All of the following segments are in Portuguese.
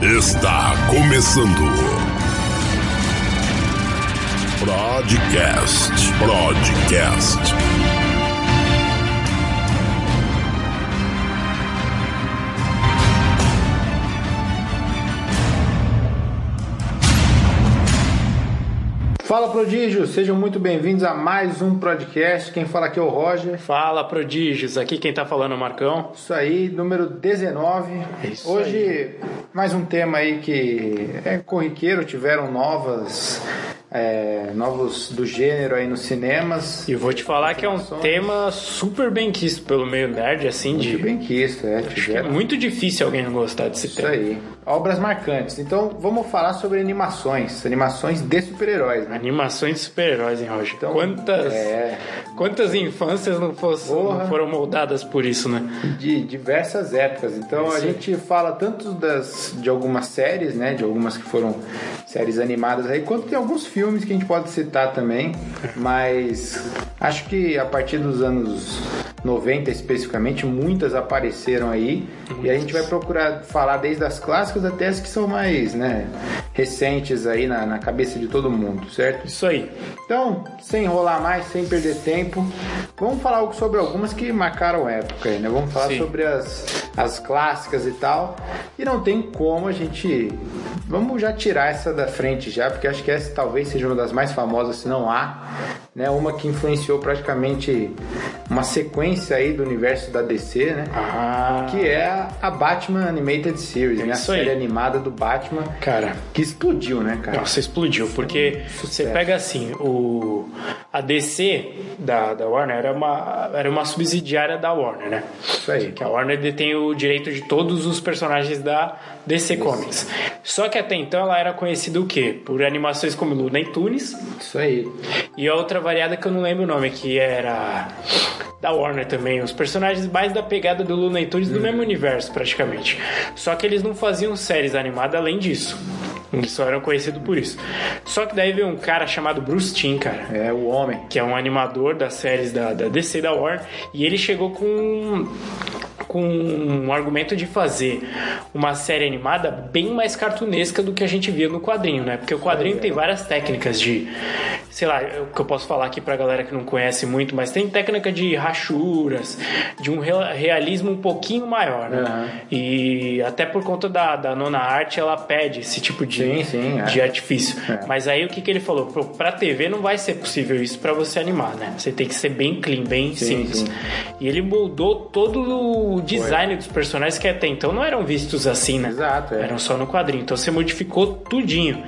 Está começando. Podcast. Podcast. Fala prodígios, sejam muito bem-vindos a mais um podcast. Quem fala aqui é o Roger. Fala prodígios, aqui quem tá falando é o Marcão. Isso aí, número 19. É isso Hoje, aí. mais um tema aí que é corriqueiro, tiveram novas, é, novos do gênero aí nos cinemas. E vou te falar que é um tema super bem quisto pelo meio nerd, assim, de. Muito bem quisto, é. Acho que é muito difícil alguém não gostar desse isso tema. aí. Obras marcantes. Então, vamos falar sobre animações. Animações de super-heróis, né? Animações de super-heróis, hein, Roger? Então, quantas, é. quantas infâncias não, fosse- não foram moldadas por isso, né? de diversas épocas. Então a gente fala tanto das de algumas séries, né, de algumas que foram séries animadas aí, quanto de alguns filmes que a gente pode citar também, mas acho que a partir dos anos 90 especificamente, muitas apareceram aí e a gente vai procurar falar desde as clássicas até as que são mais, né, recentes aí na, na cabeça de todo mundo, certo? Isso aí. Então, sem enrolar mais, sem perder tempo, vamos falar sobre algumas que marcaram época aí, né? Vamos falar Sim. sobre as, as clássicas e tal. E não tem como a gente. Vamos já tirar essa da frente já, porque acho que essa talvez seja uma das mais famosas, se não há, né? Uma que influenciou praticamente uma sequência aí do universo da DC, né? Ah, Que é a Batman Animated Series, né? A isso aí. série animada do Batman, cara. que explodiu, né, cara? Nossa, explodiu, porque Sucesso. você pega assim, o a DC da, da Warner era uma, era uma subsidiária da Warner, né? Isso aí. Que a Warner detém o direito de todos os personagens da DC Comics. Só que até então ela era conhecida o quê? Por animações como Looney Tunes Isso aí. e a outra variada que eu não lembro o nome, que era da Warner também. Os personagens mais da pegada do Looney Tunes do mesmo universo, praticamente. Só que eles não faziam séries animadas além disso. Eles só eram conhecidos por isso. Só que daí veio um cara chamado Bruce Timm, cara É o homem. que é um animador das séries da, da DC da Warner, e ele chegou com com um argumento de fazer uma série animada bem mais cartunesca do que a gente via no quadrinho, né? Porque o quadrinho tem várias técnicas de, sei lá, o que eu posso falar aqui pra galera que não conhece muito, mas tem técnica de rachuras, de um real- realismo um pouquinho maior, né? Aham. E até por conta da, da nona arte, ela pede esse tipo de, Sim, sim, é. de artifício. É. Mas aí o que, que ele falou? Pro- Pra TV não vai ser possível isso pra você animar, né? Você tem que ser bem clean, bem Sim, simples. sim. E ele moldou todo o design dos personagens que até então não eram vistos assim, né? Exato, é. Eram só no quadrinho. Então você modificou tudinho.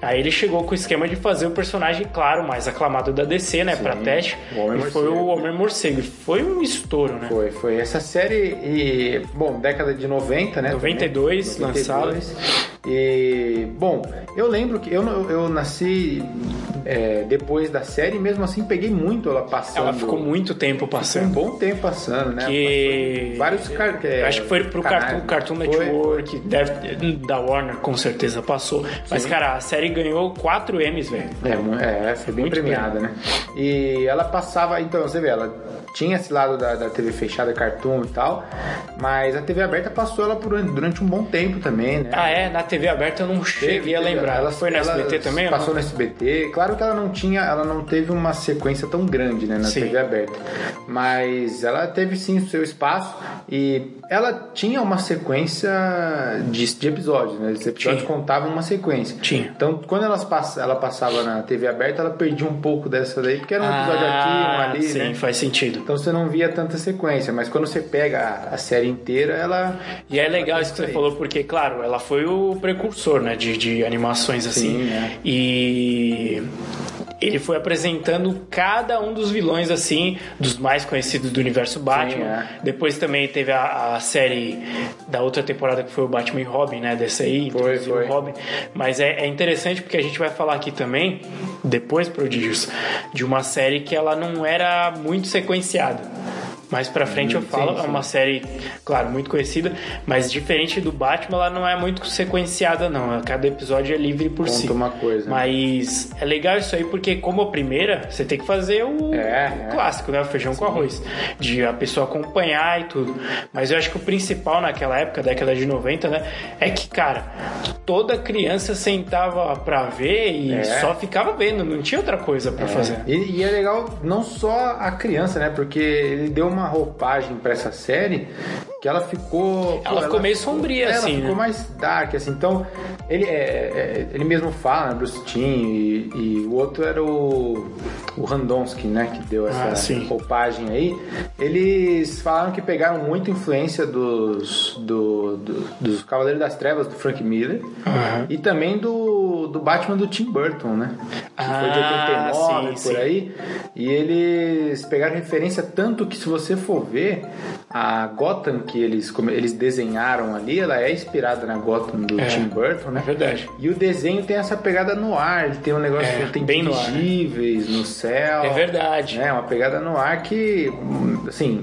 Aí ele chegou com o esquema de fazer o personagem, claro, mais aclamado da DC, né? Pra teste. o Homem e foi o Homem Morcego. Foi um estouro, né? Foi, foi. Essa série, e, bom, década de 90, né? 92, também. lançado. E, bom, eu lembro que eu, eu nasci é, depois da série e mesmo assim peguei muito ela passando. Ela ficou muito tempo Foi um passando. bom tempo passando, né? Que Vários é, Acho que foi pro canais, Cartoon, né? Cartoon. Network, deve, da Warner com certeza passou. Mas, cara, a série ganhou 4 M's, velho. É, é, foi bem Muito premiada, né? E ela passava, então, você vê, ela tinha esse lado da, da TV fechada, Cartoon e tal, mas a TV aberta passou ela por, durante um bom tempo também, né? Ah, é? Na TV aberta eu não cheguei a lembrar. Ela foi no SBT também? não? Passou no SBT. Claro que ela não tinha, ela não teve uma sequência tão grande, né, na Sim. TV aberta. Mas ela teve sim o seu espaço e ela tinha uma sequência de, de episódios, né? Os episódios Tinha. contavam uma sequência. Tinha. Então, quando elas pass ela passava na TV aberta, ela perdia um pouco dessa daí, porque era um episódio aqui, um ali, Ah, sim, né? faz sentido. Então você não via tanta sequência, mas quando você pega a, a série inteira, ela. E é legal isso que você aí. falou, porque, claro, ela foi o precursor, né, de, de animações assim. Sim, né? E ele foi apresentando cada um dos vilões, assim, dos mais conhecidos do universo Batman. é. Depois também teve a, a série da outra temporada que foi o Batman e Robin, né, dessa aí, Foi, foi. Robin. Mas é, é interessante porque a gente vai falar aqui também, depois, Prodígios, de uma série que ela não era muito sequenciada. Mais pra frente eu falo, Sim, sim. é uma série, claro, muito conhecida, mas diferente do Batman, ela não é muito sequenciada, não. Cada episódio é livre por Conta si. uma coisa. Mas é legal isso aí, porque como a primeira, você tem que fazer o, É, é. clássico, né? O feijão com arroz. De a pessoa acompanhar e tudo. Mas eu acho que o principal naquela época, década de 90, né? É que, cara, toda criança sentava pra ver e É. só ficava vendo, não tinha outra coisa pra fazer. E, e é legal não só a criança, né? Porque ele deu uma roupagem pra essa série que ela ficou. Ela ficou meio sombria, ela assim, ficou né? mais dark, assim. Então, ele, é, é- ele mesmo fala, né? Bruce Timm, e, e o outro era o, o Randonsky, né? Que deu essa Ah, roupagem aí. Eles falaram que pegaram muita influência dos, do, do- dos Cavaleiros das Trevas, do Frank Miller, Aham. e também do, do Batman do Tim Burton, né? Que foi de Ah, 89, sim, por sim. aí. E eles pegaram referência tanto que se você for ver, a Gotham que eles, eles desenharam ali, ela é inspirada na Gotham do É, Tim Burton, né? É verdade. E o desenho tem essa pegada no ar, ele tem um negócio É, que tem bem no ar, né? dirigíveis no céu. É verdade. Né? Uma pegada no ar que, assim,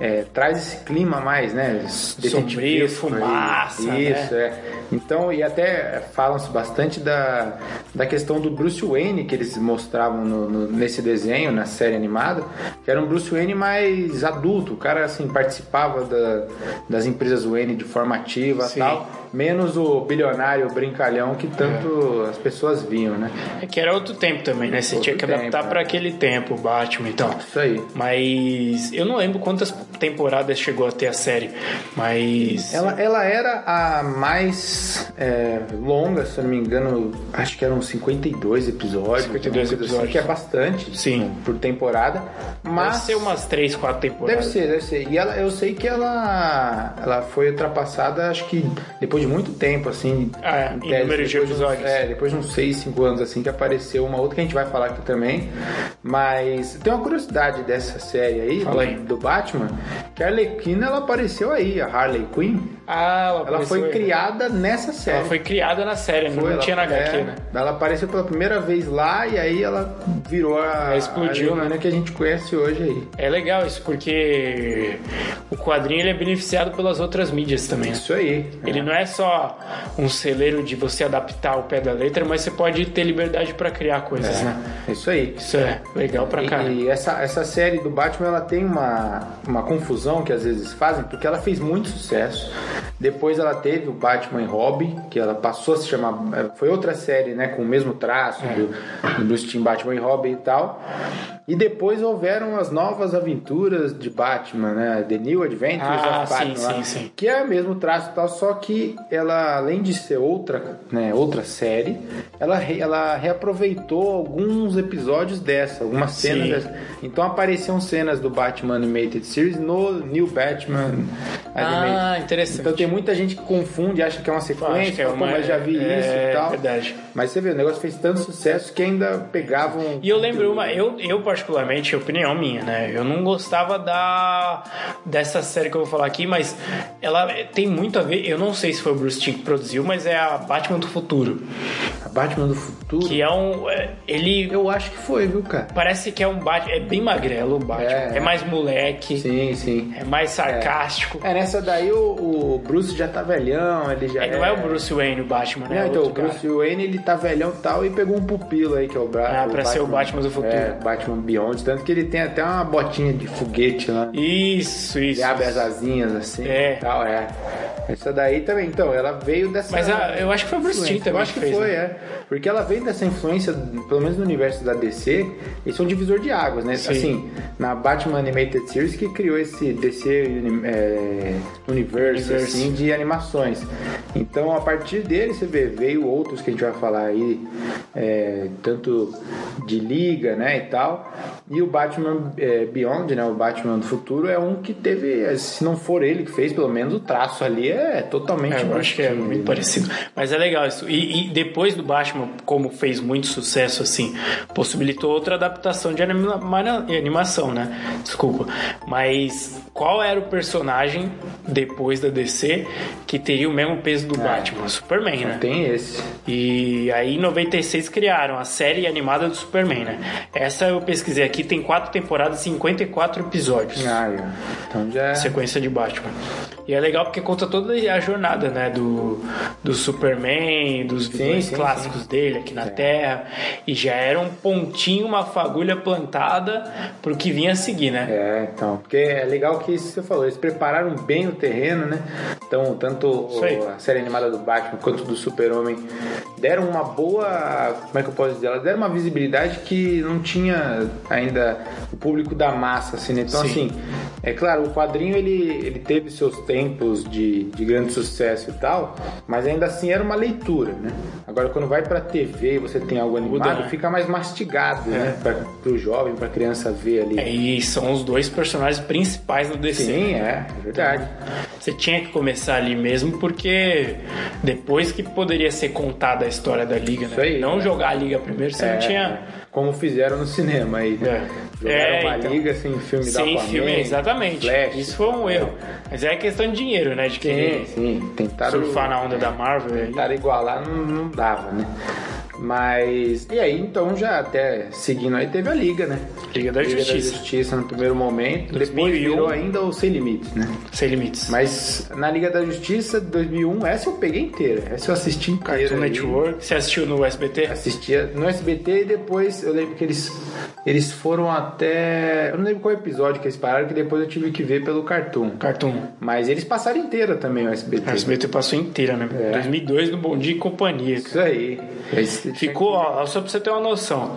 é, traz esse clima mais, né? Sombrio, detetivesco aí. fumaça, né? Isso, é. Então, e até falam-se bastante da, da questão do Bruce Wayne que eles mostravam no- no- nesse desenho, na série animada, que era um Bruce Wayne mais adulto. O cara, assim, participava da- das empresas Wayne de forma ativa e Sim. tal, menos o bilionário brincalhão que tanto as pessoas viam, né? É que era outro tempo também, né? Você Outro tinha que adaptar tempo, pra é. aquele tempo, o Batman e tal. Isso aí. Mas eu não lembro quantas temporadas chegou a ter a série, mas Ela, ela era a mais é, longa, se eu não me engano, acho que eram 52 episódios. 52 uma coisa episódios. que é bastante Sim. por temporada. Mas deve ser umas 3, 4 Deve temporadas. ser, deve ser. E ela, eu sei que ela, ela foi ultrapassada, acho que depois de muito tempo, assim. Ah, é, em número de episódios. é, depois de uns 6, 5 anos, assim, que apareceu uma outra que a gente vai falar aqui também. Mas tem uma curiosidade dessa série aí, Fala aí. do, do Batman, que a Arlequina, ela apareceu aí, a Harley Quinn. Ah, ela, Ela foi aí. criada nessa série. Ela foi criada na série, não, Foi, ela- tinha na HQ, é, né? Ela apareceu pela primeira vez lá e aí ela virou a, Ela explodiu, a né? que a gente conhece hoje aí. É legal isso, porque o quadrinho ele é beneficiado pelas outras mídias também. Isso aí. Ele não é só um celeiro de você adaptar o pé da letra, mas você pode ter liberdade pra criar coisas, né? É isso aí. Isso é legal pra E- caramba. E, essa, essa série do Batman ela tem uma, uma confusão que às vezes fazem, porque ela fez muito sucesso. Depois ela teve o Batman e Robin, que ela passou a se chamar. eh, Foi outra série, né? Com o mesmo traço É. do, do Bruce Timm, Batman e Robin e tal. E depois houveram as novas aventuras de Batman, né? The New Adventures Ah, of sim, Batman. sim, lá, sim. Que é o mesmo traço e tal, só que ela, além de ser outra, né, outra série, ela, ela reaproveitou alguns episódios dessa, algumas cenas Sim. dessa. Então apareciam cenas do Batman Animated Series no New Batman Animated. Ah, interessante. Então tem muita gente que confunde, acha que é uma sequência, é fala, "Pô, uma- mas já vi é, isso e tal. verdade. Mas você vê, o negócio fez tanto sucesso que ainda pegavam. E eu lembro uma, eu, eu particularmente, opinião minha, né? Eu não gostava da dessa série que eu vou falar aqui, mas ela tem muito a ver. Eu não sei se foi o Bruce Timm que produziu, mas é a Batman do Futuro, A Batman do futuro. que é um, é, ele Eu acho que foi, viu, cara? parece que é um Batman, é bem magrelo o Batman, É. é, mais moleque, Sim, sim. é mais sarcástico. É, nessa daí o, o Bruce já tá velhão, ele já É, não é o Bruce Wayne o Batman, né? Não, É então, o outro cara. Bruce Wayne ele tá velhão e tal e pegou um pupilo aí que é o Bra Ah, pra ser o Batman do futuro. É, Batman Beyond, tanto que ele tem até uma botinha de foguete lá. Isso, isso. Ele abre as asinhas assim É. e tal, é. Essa daí também, então, ela veio dessa. Mas a- eu acho que foi o Bruce Timm também Eu acho que que fez, foi, né? é. Porque ela veio dessa influência, pelo menos no universo da DC, esse é um divisor de águas, né? Sim. Assim, na Batman Animated Series que criou esse DC é, universe, Universe. assim, de animações. Então, a partir dele, você vê, veio outros que a gente vai falar aí, é, tanto de liga, né, e tal. E o Batman é, Beyond, né, o Batman do futuro, é um que teve, se não for ele que fez, pelo menos o traço ali é totalmente É, eu acho que é muito né? parecido. Mas é legal isso. E, e depois do Batman, como fez muito sucesso, assim, possibilitou outra adaptação de anima- animação, né? Desculpa. Mas qual era o personagem depois da DC que teria o mesmo peso do Batman? Superman, né? Tem esse. E aí em 96 criaram a série animada do Superman, né? Essa eu pesquisei aqui aqui tem quatro temporadas, 54 episódios. Ah, é. então já. Sequência de Batman. E é legal porque conta toda a jornada, né? Do, do Superman, dos vilões sim, clássicos sim. dele aqui na Terra. E já era um pontinho, uma fagulha plantada pro que vinha a seguir, né? É, então, porque é legal que isso que você falou, eles prepararam bem o terreno, né? Então, tanto aí. a série animada do Batman quanto do Super-Homem deram uma boa, como é que eu posso dizer? Elas deram uma visibilidade que não tinha ainda o público da massa, assim, né? Então, Sim. assim, é claro, o quadrinho ele, ele teve seus tempos de, de grande sucesso e tal, mas ainda assim era uma leitura, né? Agora, quando vai pra TV e você tem algo animado, né? fica mais mastigado, né? Pra, pro jovem, pra criança ver ali. É, e são os dois personagens principais do DC. Sim, é, é verdade. Você tinha que começar ali mesmo, porque depois que poderia ser contada a história da Liga, né? Aí. Não jogar a Liga primeiro, você não É, tinha. Como fizeram no cinema aí, né? É. Jogaram É, uma então. liga sem filme da Sem filme, exatamente. Flash. Isso foi um erro. Mas é questão de dinheiro, né? De Sim, querer sim. Tentaram, surfar na onda da Marvel. aí. tentaram igualar, não, não dava, né? Mas. E aí, então, já até seguindo aí, teve a Liga, né? Liga da Liga Justiça. da Justiça no primeiro momento. 2001. Depois virou ainda o Sem Limites, né? Sem limites. Mas na Liga da Justiça de 2001, essa eu peguei inteira. Essa eu assisti inteira. Cartoon. Network. Você assistiu no SBT? assistia no SBT e depois eu lembro que eles eles foram até eu não lembro qual episódio que eles pararam que depois eu tive que ver pelo Cartoon Cartoon. mas eles passaram inteira também o SBT A SBT passou inteira, né? É. 2002 no Bom Dia e Companhia. cara. isso aí Ficou, ó, só pra você ter uma noção.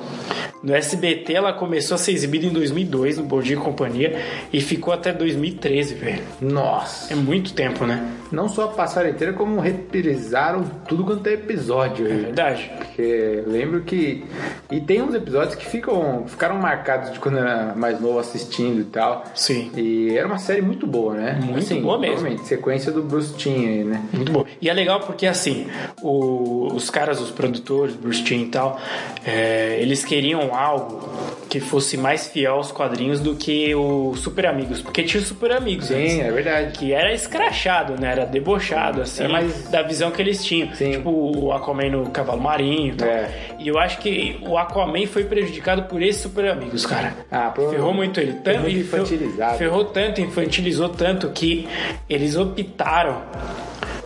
No SBT ela começou a ser exibida em 2002 no Bom Dia e Companhia e ficou até 2013, velho. nossa É muito tempo, né? não só passaram inteira como reprisaram tudo quanto é episódio É verdade. Porque lembro que. E tem uns episódios que ficam, ficaram marcados de quando eu era mais novo assistindo e tal. Sim. E era uma série muito boa, né? Muito boa mesmo. sequência do Bruce Timm aí, né? Muito bom. E é legal porque, assim, o- os caras, os produtores, Bruce Timm e tal, é, eles queriam algo que fosse mais fiel aos quadrinhos do que o Super Amigos. Porque tinha o Super Amigos antes, Sim, é verdade. Que era escrachado, né? Era debochado, assim, É mais- da visão que eles tinham. Sim. Tipo, o Aquaman no Cavalo Marinho e tal. É. E eu acho que o Aquaman foi prejudicado por esses Super Amigos, cara. Ah. Ferrou muito ele. Tanto, muito infantilizado. Ferrou tanto, infantilizou tanto que eles optaram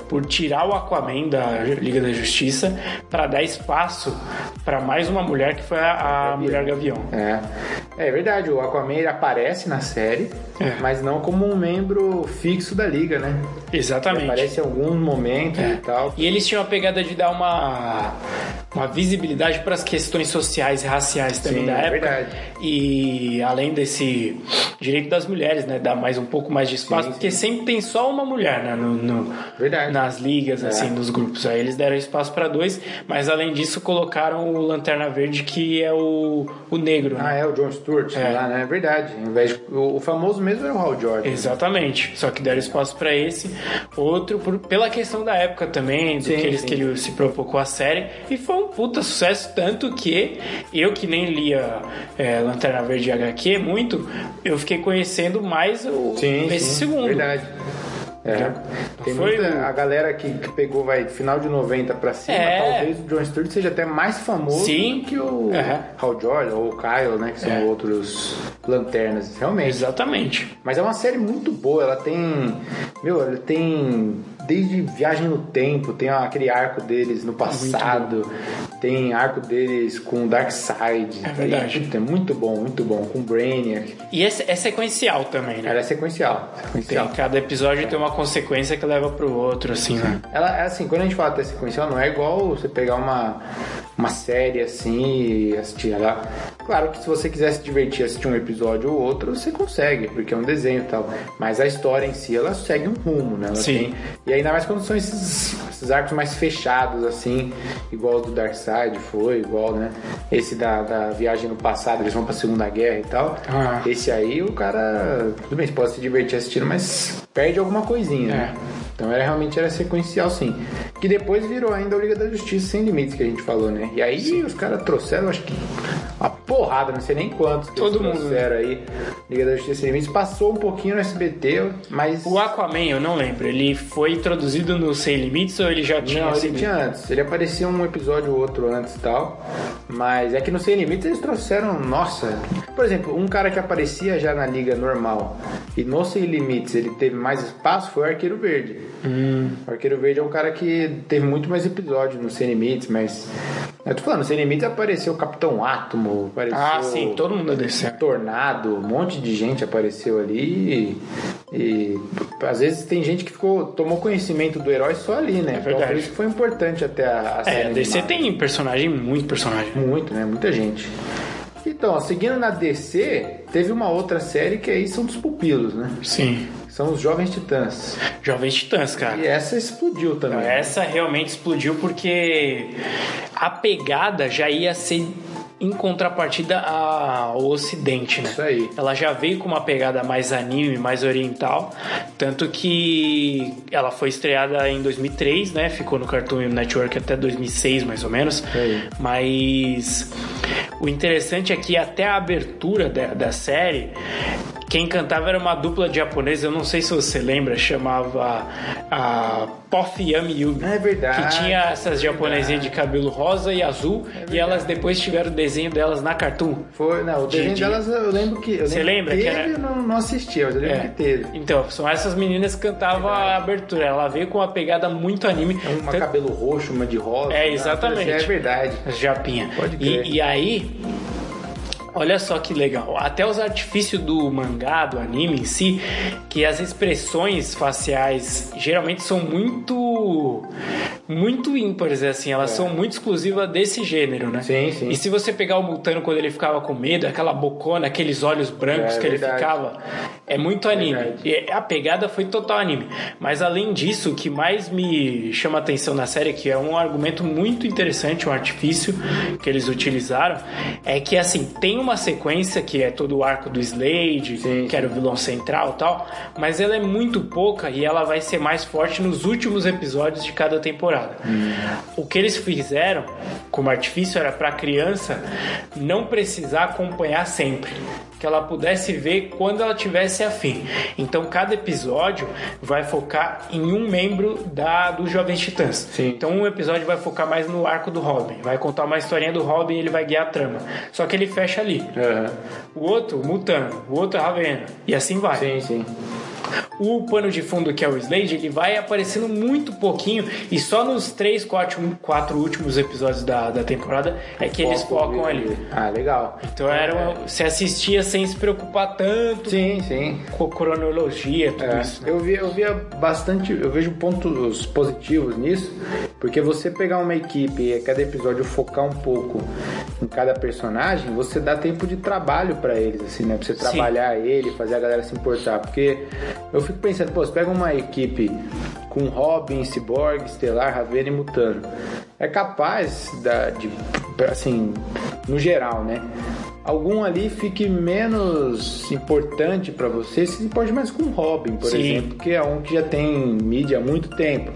por tirar o Aquaman da Liga da Justiça para dar espaço para mais uma mulher que foi a, a Mulher Gavião. É. é verdade, o Aquaman ele aparece na série, É. mas não como um membro fixo da liga, né? Ele Exatamente. aparece em alguns momentos É. e tal. E eles tinham a pegada de dar uma, uma visibilidade para as questões sociais e raciais também Sim, da é época. verdade. E além desse direito das mulheres, né? Dar mais um pouco mais de espaço, Sim, porque sempre tem só uma mulher né, no, no- Verdade. nas ligas, assim, nos grupos. Aí eles deram espaço para dois, mas além disso colocaram o Lanterna Verde, que é o, o negro. né? Ah, é o John Stewart É. lá, né? É verdade. Ao invés de- o, o famoso mesmo era o Hal Jordan. Exatamente. Só que deram espaço pra esse, outro por- pela questão da época também, do Sim, que eles sim. queriam se propor com a série. E foi um puta sucesso, tanto que eu que nem lia é, Lanterna Verde HQ muito, eu fiquei conhecendo mais o, Sim, esse sim, segundo. Verdade. É. Já- Tem foi muita, a galera que, que pegou vai final de 90 pra cima, É. talvez o John Stewart seja até mais famoso Sim. do que o Aham. Hal Jordan ou o Kyle, né, que são É. outros lanternas, realmente. Exatamente. Mas é uma série muito boa, ela tem, meu, ela tem desde Viagem no Tempo, tem aquele arco deles no passado, tem arco deles com Darkseid. É verdade. Tem, puta, é muito bom, muito bom, com Brainiac. E esse é sequencial também, né? Ela é sequencial, Tem, sequencial. cada episódio tem uma consequência que leva pro outro, assim, né? Ela é assim, quando a gente fala até sequencial, não é igual você pegar uma, uma série assim e assistir ela. Claro que se você quiser se divertir assistir um episódio ou outro, você consegue, porque é um desenho e tal. Mas a história em si, ela segue um rumo, né? Ela Sim. tem- e ainda mais quando são esses, esses arcos mais fechados, assim, igual o do Darkseid foi, igual, né? Esse da, da viagem no passado, eles vão pra Segunda Guerra e tal. Ah. Esse aí, o cara. Tudo bem, você pode se divertir assistindo, mas perde alguma coisinha, né? Então era realmente era sequencial sim. Que depois virou ainda o Liga da Justiça Sem Limites que a gente falou, né? E aí sim. os caras trouxeram, acho que uma porrada, não sei nem quantos que Todo mundo trouxeram aí. Liga da Justiça Sem Limites passou um pouquinho no SBT, mas o Aquaman, eu não lembro, ele foi introduzido no Sem Limites ou ele já tinha Não, ele tinha antes. Ele aparecia um episódio ou outro antes e tal. Mas é que no Sem Limites eles trouxeram, nossa. Por exemplo, um cara que aparecia já na liga normal e no Sem Limites ele teve mais espaço foi o Arqueiro Verde. Hum. O Arqueiro Verde é um cara que teve muito mais episódios no Sem Limites, mas. Eu tô falando, no Sem Limites apareceu o Capitão Átomo, apareceu. Ah, sim, todo mundo desceu. Tornado, um monte de gente apareceu ali e, e, às vezes tem gente que ficou tomou conhecimento do herói só ali, né? É verdade. Então, por isso que foi importante até a, a É, série DC animada. tem personagem, muito personagem. muito, né? Muita gente. Então, ó, seguindo na DC, teve uma outra série que aí são dos pupilos, né? Sim. São os Jovens Titãs. Jovens Titãs, cara. E essa explodiu também. Essa realmente explodiu porque a pegada já ia ser em contrapartida ao Ocidente, né? Isso aí. Ela já veio com uma pegada mais anime, mais oriental, tanto que ela foi estreada em 2003, né? Ficou no Cartoon Network até 2006, mais ou menos. aí. Mas o interessante é que até a abertura da, da série quem cantava era uma dupla de japonesa, eu não sei se você lembra, chamava a Pof Yami Yugi. É verdade. Que tinha essas é japonesinhas de cabelo rosa e azul, e elas depois tiveram o desenho delas na Cartoon. Foi, não, o De- desenho de- delas eu lembro que. Eu Você lembra que teve, era- Eu não, não assistia, mas eu lembro É. que teve. Então, são essas meninas que cantavam a abertura. Ela veio com uma pegada muito anime. Uma Tanto- cabelo roxo, uma de rosa. É, né? exatamente. É verdade. Japinha. Pode crer. E, e aí, olha só que legal. Até os artifícios do mangá, do anime em si, que as expressões faciais geralmente são muito. Muito ímpares, assim. Elas são muito exclusivas desse gênero, né? É. Sim, sim. E se você pegar o Mutano quando ele ficava com medo, aquela bocona, aqueles olhos brancos É que ele verdade. ficava, é muito anime. Verdade. E a pegada foi total anime. Mas além disso, o que mais me chama a atenção na série, que é um argumento muito interessante, um artifício que eles utilizaram, é que assim, tem uma sequência que é todo o arco do Slade, Sim, que era o vilão central e tal, mas ela é muito pouca e ela vai ser mais forte nos últimos episódios de cada temporada. O que eles fizeram como artifício era para a criança não precisar acompanhar sempre. Que ela pudesse ver quando ela tivesse afim. Então cada episódio vai focar em um membro da dos Jovens Titãs. Sim. Então um episódio vai focar mais no arco do Robin, vai contar uma historinha do Robin e ele vai guiar a trama. Só que ele fecha ali. Aham. O outro, Mutano, o outro, Ravena. E assim vai. Sim, sim. O pano de fundo, que é o Slade, ele vai aparecendo muito pouquinho e só nos três, quatro, quatro últimos episódios da, da temporada é que eles focam ali. Ah, legal. Então era uma, você assistia sem se preocupar tanto Sim, sim. com cronologia, tudo É, isso. né? eu, vi, eu via bastante, eu vejo pontos positivos nisso, porque você pegar uma equipe e a cada episódio focar um pouco em cada personagem, você dá tempo de trabalho pra eles, assim, né? Pra você trabalhar ele, fazer a galera se importar. Porque eu fico pensando, pô, você pega uma equipe com Robin, Cyborg, Estelar, Ravena e Mutano. É capaz da, de, assim, no geral, né? Algum ali fique menos importante pra você, se importe mais com o Robin, por Sim. exemplo, que é um que já tem mídia há muito tempo.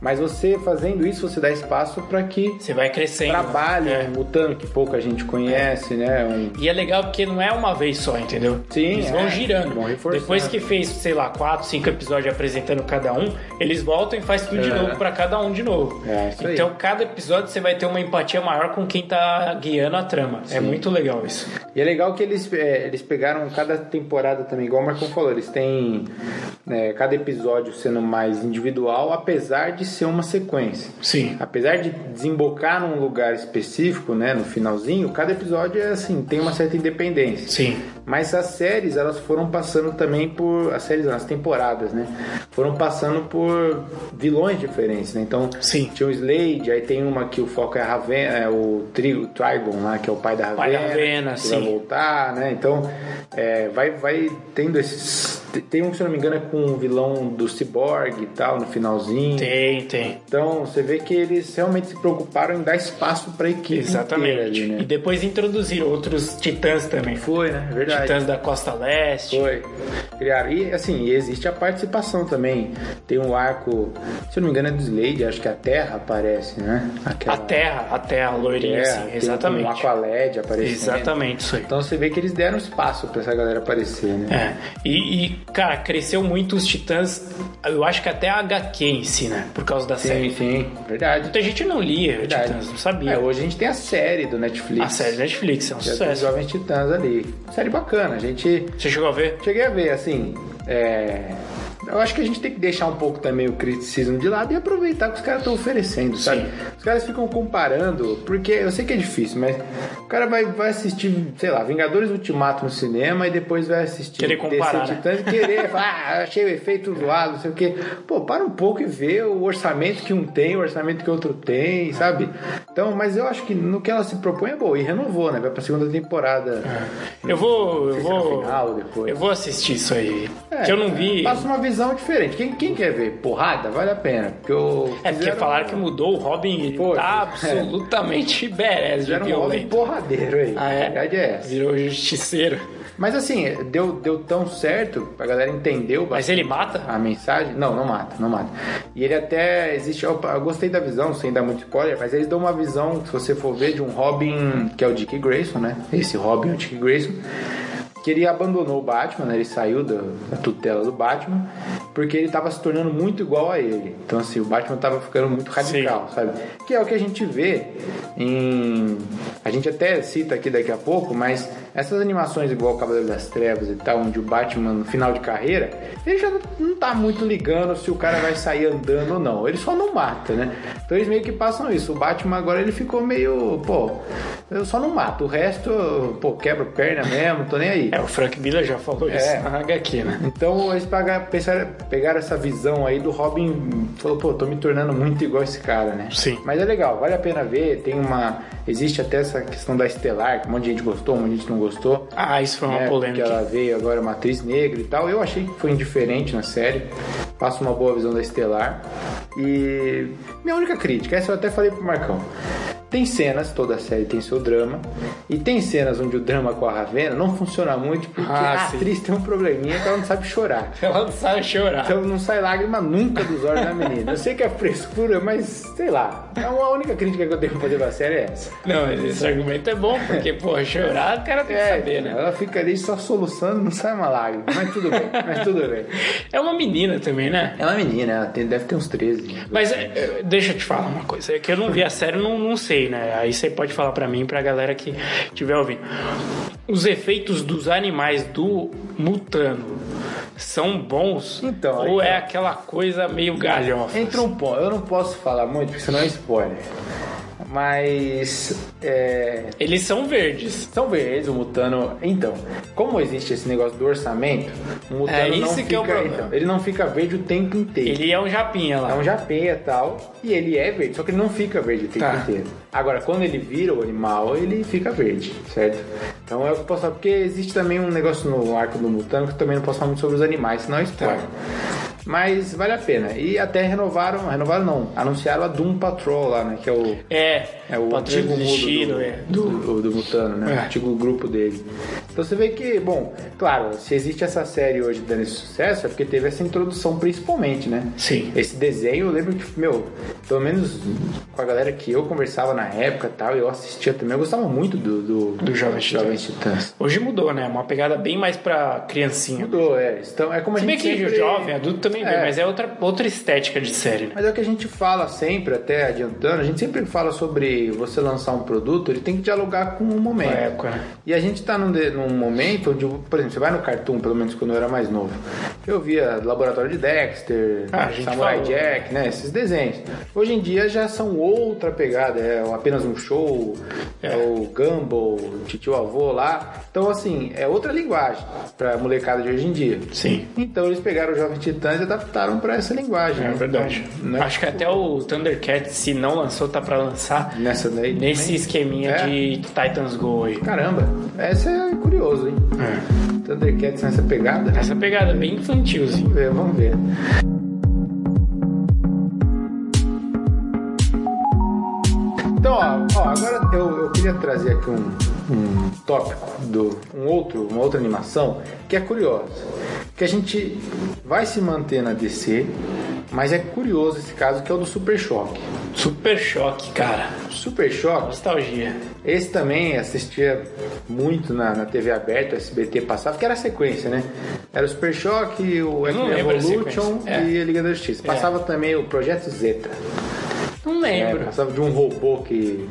Mas você fazendo isso, você dá espaço pra que Você vai crescendo. trabalhe É. um Mutano que pouca gente conhece, né? Um- E é legal porque não é uma vez só, entendeu? Sim, Eles vão é. girando. Vão. Depois que fez, sei lá, quatro, cinco episódios apresentando cada um, eles voltam e faz tudo de É. novo pra cada um de novo. É, isso aí. então, cada episódio você vai ter uma empatia maior com quem tá guiando a trama. É muito legal isso. E é legal que eles, é, eles pegaram cada temporada também, igual o Marcão falou, eles têm né, cada episódio sendo mais individual, apesar de ser uma sequência. Sim. Apesar de desembocar num lugar específico, né, no finalzinho, cada episódio é assim, tem uma certa independência. Sim. Mas as séries, elas foram passando também por. As séries, as temporadas, né? Foram passando por vilões diferentes, né? Então, Sim. tinha o Slade, aí tem uma que o foco é a Ravena, é o, Tri, o Trigon lá, que é o pai da Ravena. Pai da Ravena, que sim. vai voltar, né? Então, é, vai, vai tendo esses. Tem um que, se não me engano, é com o vilão do Cyborg e tal, no finalzinho. Tem, tem. Então, você vê que eles realmente se preocuparam em dar espaço pra equipe Exatamente. ali, E né? depois introduziram outros titãs também. Foi, né? É verdade. Titãs da Costa Leste. Foi. Criaram. E assim, existe a participação também. Tem um arco, se eu não me engano, é do Slade, acho que a Terra aparece, né? Aquela... A Terra, a Terra loirinha, É, assim, exatamente. Um Aqualed aparecendo. Exatamente, isso aí. Então você vê que eles deram espaço pra essa galera aparecer, né? É. E, e, cara, cresceu muito os Titãs. Eu acho que até a HQ em si, né? Por causa da Sim, série. sim, verdade. Muita gente não lia verdade. Titãs, não sabia. É, hoje a gente tem a série do Netflix. a série da Netflix é um tem os sucesso. Jovens Titãs ali. Série bacana, a gente Você chegou a ver? Cheguei a ver, assim. é, Eu acho que a gente tem que deixar um pouco também o criticismo de lado e aproveitar o que os caras estão oferecendo, sabe? Sim. Os caras ficam comparando, porque eu sei que é difícil, mas o cara vai, vai assistir, sei lá, Vingadores Ultimato no cinema e depois vai assistir Querer comparar, DC né? Titãs e querer falar, ah, achei o efeito zoado, não sei o quê. Pô, para um pouco e vê o orçamento que um tem, o orçamento que outro tem, sabe? Então, mas eu acho que no que ela se propõe é boa. E renovou, né? Vai pra segunda temporada. Eu vou. Eu é vou. final depois. Eu vou assistir isso aí. É, que eu não vi. Passa uma visão diferente. Quem, quem quer ver porrada, vale a pena. Porque eu É porque falaram que mudou o Robin, ele tá absolutamente badass de Fizeram um violento. porradeiro aí. Ah, é? A verdade é essa. Virou justiceiro. Mas assim, deu, deu tão certo, a galera entendeu Mas ele mata? a mensagem. Não, não mata, não mata. E ele até existe. Eu, eu gostei da visão, sem dar muito spoiler, mas eles dão uma visão, se você for ver, de um Robin que é o Dick Grayson, né? Esse Robin é o Dick Grayson. Que ele abandonou o Batman, né? Ele saiu da, da tutela do Batman, porque ele tava se tornando muito igual a ele. Então, assim, o Batman tava ficando muito radical, sabe? Que é o que a gente vê em. A gente até cita aqui daqui a pouco, mas essas animações igual o Cavaleiro das Trevas e tal, onde o Batman, no final de carreira, ele já não- tá muito ligando se o cara vai sair andando ou não. Ele só não mata, né? Então eles meio que passam isso. O Batman agora ele ficou meio, pô, eu só não mato. O resto, pô, quebra perna mesmo, tô nem aí. É, o Frank Miller já falou isso É. na HQ, né? Então eles pegaram, pegaram essa visão aí do Robin, falou, pô, tô me tornando muito igual esse cara, né? Sim. Mas é legal, vale a pena ver. Tem uma. Existe até essa questão da Estelar, que um monte de gente gostou, um monte de gente não gostou. Ah, isso foi uma né? polêmica. Porque ela veio agora uma atriz negra e tal. Eu achei que foi indiferente na série. Passa uma boa visão da Estelar. E minha única crítica, essa eu até falei pro Marcão. Tem cenas, toda a série tem seu drama, e tem cenas onde o drama com a Ravena não funciona muito porque Ah, a sim. atriz tem um probleminha que ela não sabe chorar. Ela não sabe chorar. Então não sai lágrima nunca dos olhos da menina. Eu sei que é frescura, mas sei lá. É a única crítica que eu tenho pra fazer pra série é essa. Não, mas esse argumento é bom, porque, pô, chorar o cara tem que saber, né? Ela fica ali só soluçando, não sai uma lágrima. Mas tudo bem, mas tudo bem. É uma menina também, né? É uma menina, ela tem- deve ter uns 13. Mas é, é, deixa eu te falar uma coisa, é que eu não vi a série, não, não sei, né? Aí você pode falar pra mim, pra galera que estiver ouvindo. Os efeitos dos animais do Mutano são bons? Então, ou é ó. aquela coisa meio galhofa? Entra um ponto, eu não posso falar muito porque senão é spoiler. Mas é, Eles são verdes. são verdes, o Mutano. Então, como existe esse negócio do orçamento, o Mutano É não isso fica, que é o problema. então, ele não fica verde o tempo inteiro. Ele é um japinha lá. É um japeia e tal, e ele é verde, só que ele não fica verde o tempo Tá. inteiro. Agora, quando ele vira o animal, ele fica verde, certo? Então é o que eu posso falar, porque existe também um negócio no arco do Mutano que eu também não posso falar muito sobre os animais, senão é spoiler. Mas vale a pena. E até renovaram, renovaram não, anunciaram a Doom Patrol lá, né? Que é o, É, é o antigo mundo Destino, do, é. do, do, do Mutano, né? É. O antigo grupo dele. Então você vê que, bom, claro, se existe essa série hoje dando esse sucesso, é porque teve essa introdução principalmente, né? Sim. Esse desenho, eu lembro que, meu, pelo menos com a galera que eu conversava na época e tal, eu assistia também, eu gostava muito do, do, Do Jovens Jovens Titãs. Hoje mudou, né? Uma pegada bem mais pra criancinha. Mudou, é. Então, é como a Se bem gente que sempre... jovem, adulto também É. mas é outra, outra estética de série, né? Mas é o que a gente fala sempre, até adiantando, a gente sempre fala sobre você lançar um produto, ele tem que dialogar com o momento. Na época, né? E a gente tá num, de- num momento onde, por exemplo, você vai no Cartoon, pelo menos quando eu era mais novo, eu via Laboratório de Dexter, Ah, Samurai falou. Jack, né? Esses desenhos. Hoje em dia já são outra pegada, é apenas um show, é, É. o Gumball, o Titio Avô lá. Então, assim, é outra linguagem pra molecada de hoje em dia. Sim. Então eles pegaram o Jovem Titãs e adaptaram pra essa linguagem. É né? verdade. Então, né? Acho que até o Thundercats, se não lançou, tá pra lançar Nessa daí. nesse também. esqueminha É. de Titans Go aí. Caramba, essa é curioso, hein? Thundercats nessa pegada. Essa pegada bem infantilzinha. Vamos ver, vamos ver. Então, ó, Ó, agora eu, eu queria trazer aqui um, um tópico do um outro, uma outra animação que é curiosa, que a gente vai se manter na DC, mas é curioso esse caso que é o do Super Choque. Super choque, cara. Super Choque, Nostalgia. esse também assistia muito na, na TV aberta, o SBT passava, que era a sequência, né? Era o Super Choque, o Evolution. É. e a Liga da Justiça. Passava também o Projeto Zeta. Não É, lembro. passava de um robô que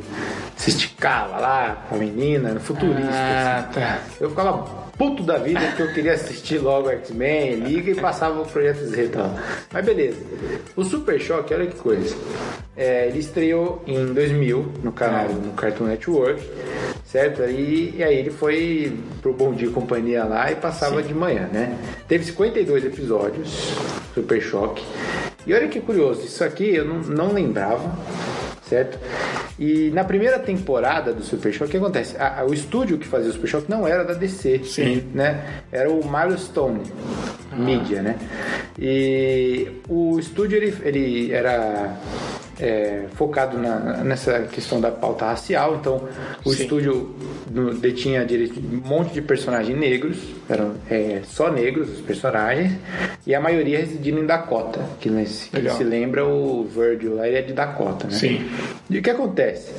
se esticava lá com a menina, era futurista. Ah, assim. tá. Eu ficava puto da vida porque eu queria assistir logo X-Men, Liga e passava o Projeto Zeta lá. Mas beleza. O Super Choque, olha que coisa. É, ele estreou em 2000 no canal, no Cartoon Network, certo? E, e aí ele foi pro Bom Dia e Companhia lá e passava de manhã, né? Teve 52 episódios, Super Choque. E olha que curioso, isso aqui eu não, não lembrava, certo? E na primeira temporada do Super Choque, o que acontece? A- a- o estúdio que fazia o Super Choque não era da DC, Sim. né? Era o Milestone Media, né? E o estúdio ele, ele era é, focado na- nessa questão da pauta racial, então o Sim. estúdio detinha direito um monte de personagens negros, eram é, só negros os personagens, e a maioria residindo em Dakota, que nesse- se lembra o Virgil lá ele é de Dakota, né? Sim. E o que acontece?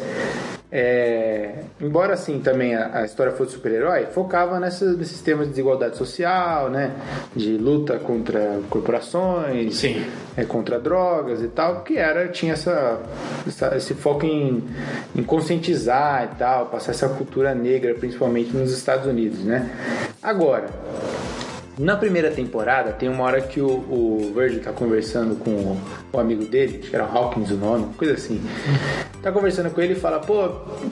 É, embora assim também a, a história fosse super-herói, focava nessa, nesses temas de desigualdade social, né? De luta contra corporações, Sim. é, contra drogas e tal, que era, tinha essa, essa- esse foco em, em conscientizar e tal, passar essa cultura negra, principalmente nos Estados Unidos, né? Agora, na primeira temporada, tem uma hora que o, o Virgil tá conversando com o, o amigo dele, acho que era Hawkins o nome, coisa assim. Tá conversando com ele e fala, pô,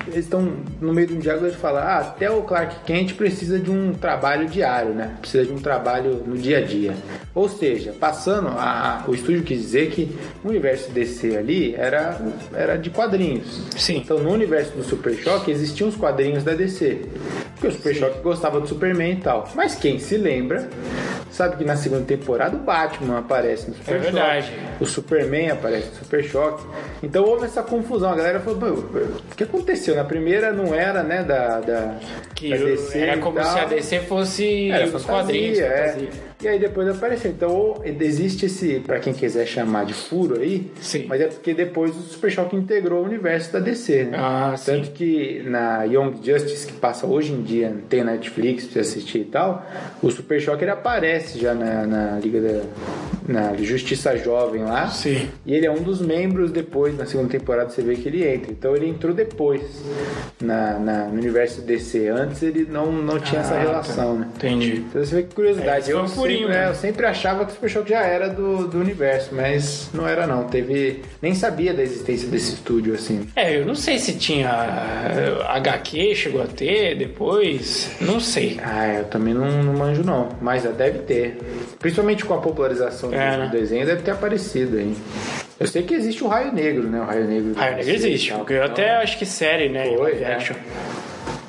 eles estão no meio de um diálogo, ele fala, ah, até o Clark Kent precisa de um trabalho diário, né? Precisa de um trabalho no dia a dia. Ou seja, passando, a, o estúdio quis dizer que o universo DC ali era, era de quadrinhos. Sim. Então, no universo do Super Choque existiam os quadrinhos da DC. Porque o Super Choque gostava do Superman e tal. Mas quem se lembra, sabe que na segunda temporada o Batman aparece no Super É verdade. Choque. O Superman aparece no Super Choque. Então houve essa confusão. A galera falou, "Pô, o que aconteceu? Na primeira não era, né, da, da, Que da DC era como tal. se a DC fosse Era os fantasia, quadrinhos. é. fantasia. E aí depois apareceu. Então existe esse, pra quem quiser chamar de furo aí, Sim. mas é porque depois o Super Choque integrou o universo da DC, né? Ah, sim. Tanto que na Young Justice, que passa hoje em dia, tem Netflix pra você assistir e tal, o Super Choque ele aparece já na, na Liga da. na Justiça Jovem lá. Sim. E ele é um dos membros depois, na segunda temporada, você vê que ele entra. Então ele entrou depois na, na- no universo DC. Antes ele não, não tinha essa Ah, relação, tá. né? Entendi. Então você vê que curiosidade. É, eu, sempre, é, né? eu sempre achava que o Super Choque já era do, do universo, mas não era não. Teve. Nem sabia da existência desse estúdio assim. É, eu não sei se tinha eh, HQ, chegou a ter depois. Não sei. Ah, eu também não, não manjo não. Mas já deve ter. Principalmente com a popularização do, É, né? do desenho, deve ter aparecido aí. Eu sei que existe o Raio Negro, né? O Raio Negro. Ah, não existe. Porque eu até acho que série, né? Foi, é. action.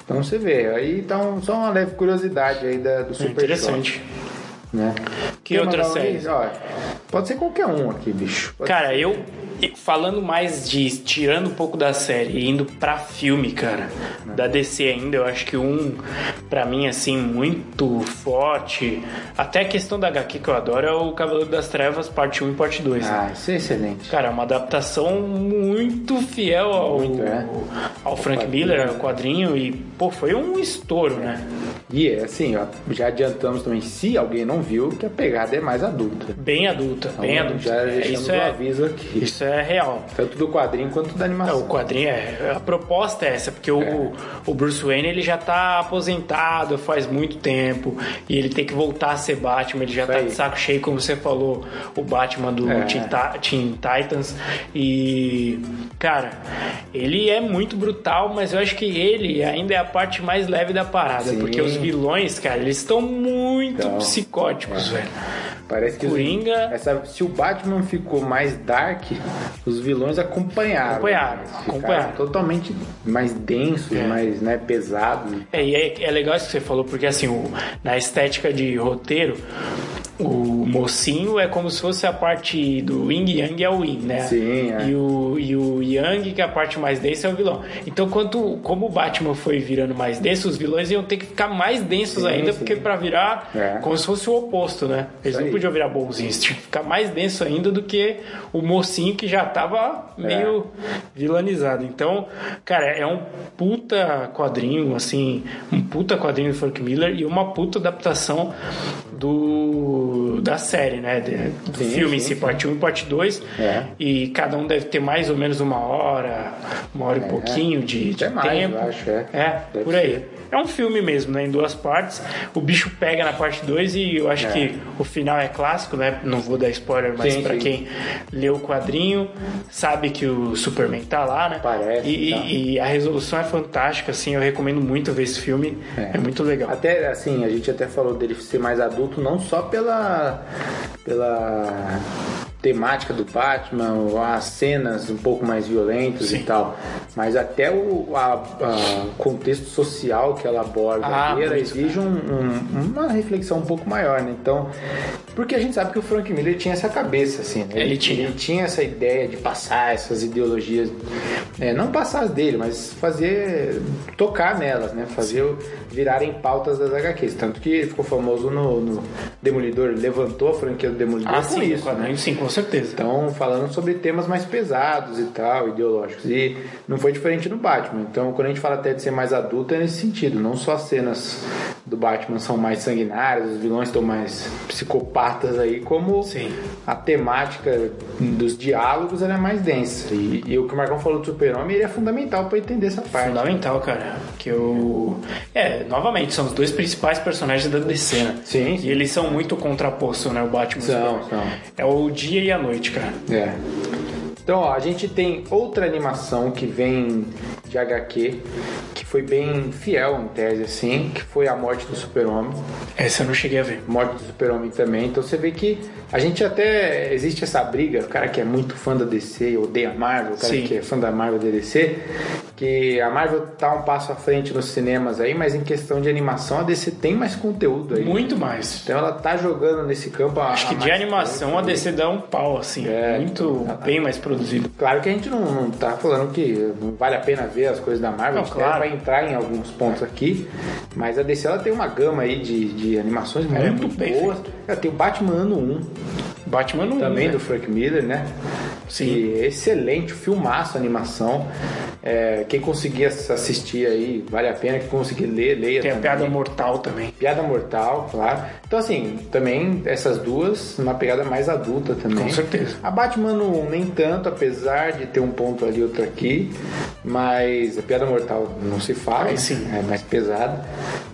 Então você vê. Aí então só uma leve curiosidade aí da, do Super Interessante. Choque, né? Que Quer outra série? pode ser qualquer um aqui, bicho. Pode Cara, eu falando mais de tirando um pouco da série e indo pra filme, cara, da DC ainda, eu acho que um pra mim assim muito forte, até a questão da HQ que eu adoro é o Cavaleiro das Trevas parte 1 e parte 2. né? Ah, isso é excelente. Cara, é uma adaptação muito fiel ao, Muito, é. Ao Frank Miller, ao quadrinho, e, pô, foi um estouro, né? E é assim, ó, já adiantamos também, se alguém não viu, que a pegada é mais adulta. Bem adulta, bem Então, adulta. Já É, isso, o é, aviso aqui. isso é real. Tanto do quadrinho quanto da É, animação. o quadrinho é. A proposta é essa, porque o, o Bruce Wayne ele já tá aposentado faz muito tempo e ele tem que voltar a ser Batman, ele já Isso tá aí. de saco cheio, como você falou, o Batman do É. Teen, Ti- Teen Titans. E. Cara, ele é muito brutal, mas eu acho que ele ainda é a parte mais leve da parada, Sim. porque os vilões, cara, eles estão muito Então, psicóticos, velho. Parece que os- Coringa- essa, se o Batman ficou mais dark, os vilões acompanharam. Acompanharam, acompanharam. Totalmente mais densos, É. mais né, pesados. É, e é, é legal isso que você falou, porque assim, o- na estética de roteiro, o mocinho é como se fosse a parte do Yin Yang é o Yin, né? Sim, é. E o, e o Yang, que é a parte mais densa, é o vilão. Então, quanto, como o Batman foi virando mais denso, os vilões iam ter que ficar mais densos Sim, ainda, sim. porque pra virar É. como se fosse o oposto, né? Eles Isso não aí. Podiam virar bonzinhos, tinha que ficar mais denso ainda do que o mocinho que já tava meio vilanizado. Então, cara, é um puta quadrinho, assim, um puta quadrinho do Frank Miller e uma puta adaptação do da série, né? Do Sim, filme em sim, si, sim. parte 1 e parte 2. É. E cada um deve ter mais ou menos uma hora, uma hora e pouquinho de, de mais, tempo. eu acho, é. É, por aí. ser. É um filme mesmo, né? Em duas partes. O bicho pega na parte 2 e eu acho É. que o final é clássico, né? Não vou dar spoiler, mas sim. quem leu o quadrinho, sabe que o Superman tá lá, né? Aparece, E, tá. e- e a resolução é fantástica, assim. Eu recomendo muito ver esse filme. É, muito legal. Até assim, a gente até falou dele ser mais adulto, não só pela pela temática do Batman, as cenas um pouco mais violentas Sim. e tal, mas até o a- a- contexto social que ela aborda Ah, ali, ela muito, exige um- um- uma reflexão um pouco maior, né? Então, porque a gente sabe que o Frank Miller tinha essa cabeça, assim, né? Ele tinha. ele tinha essa ideia de passar essas ideologias, é, não passar as dele, mas fazer tocar nelas, né? Fazer virarem pautas das HQs. Tanto que ele ficou famoso no, no Demolidor, levantou a franquia do Demolidor Ah, com sim, isso, quadrinho, né? sim, com certeza. Então, falando sobre temas mais pesados e tal, ideológicos. E não foi diferente no Batman. Então, quando a gente fala até de ser mais adulto, é nesse sentido. Não só as cenas do Batman são mais sanguinárias, os vilões estão mais psicopatas aí, como Sim. a temática dos diálogos é mais densa. E, e o que o Marcão falou do Super-Homem ele é fundamental para entender essa parte. Fundamental, cara. Que eu. É, novamente, são os dois principais personagens da DC, né? Sim. E eles são muito contrapostos, né? O Batman São, são. É o dia e a noite, cara. É. Então, ó, a gente tem outra animação que vem de HQ, foi bem fiel em tese, assim, que foi a morte do Super-Homem. Essa eu não cheguei a ver. Morte do Super-Homem também. Então você vê que a gente até. Existe essa briga, o cara que é muito fã da DC odeia a Marvel, o cara Sim. que é fã da Marvel da DC, que a Marvel tá um passo à frente nos cinemas aí, mas em questão de animação a DC tem mais conteúdo aí. Muito mais. Então ela tá jogando nesse campo. Acho que de animação a. DC dá um pau, assim. É. muito bem mais produzido. Claro que a gente não, não tá falando que não vale a pena ver as coisas da Marvel, Não, a gente claro. vai entrar em alguns pontos aqui, mas a DC ela tem uma gama aí de, de animações É, muito, muito bem tem o Batman Ano 1, Batman não também né? do Frank Miller, né? Sim. E excelente, filmaço a animação. É, quem conseguir assistir aí, vale a pena. Quem conseguir ler, leia Tem a também. piada mortal também. Piada Mortal, claro. Então, assim, também essas duas, uma pegada mais adulta também. Com certeza. A Batman não, nem tanto, apesar de ter um ponto ali, outro aqui. Mas a Piada Mortal não se fala, né? sim. é mais pesada.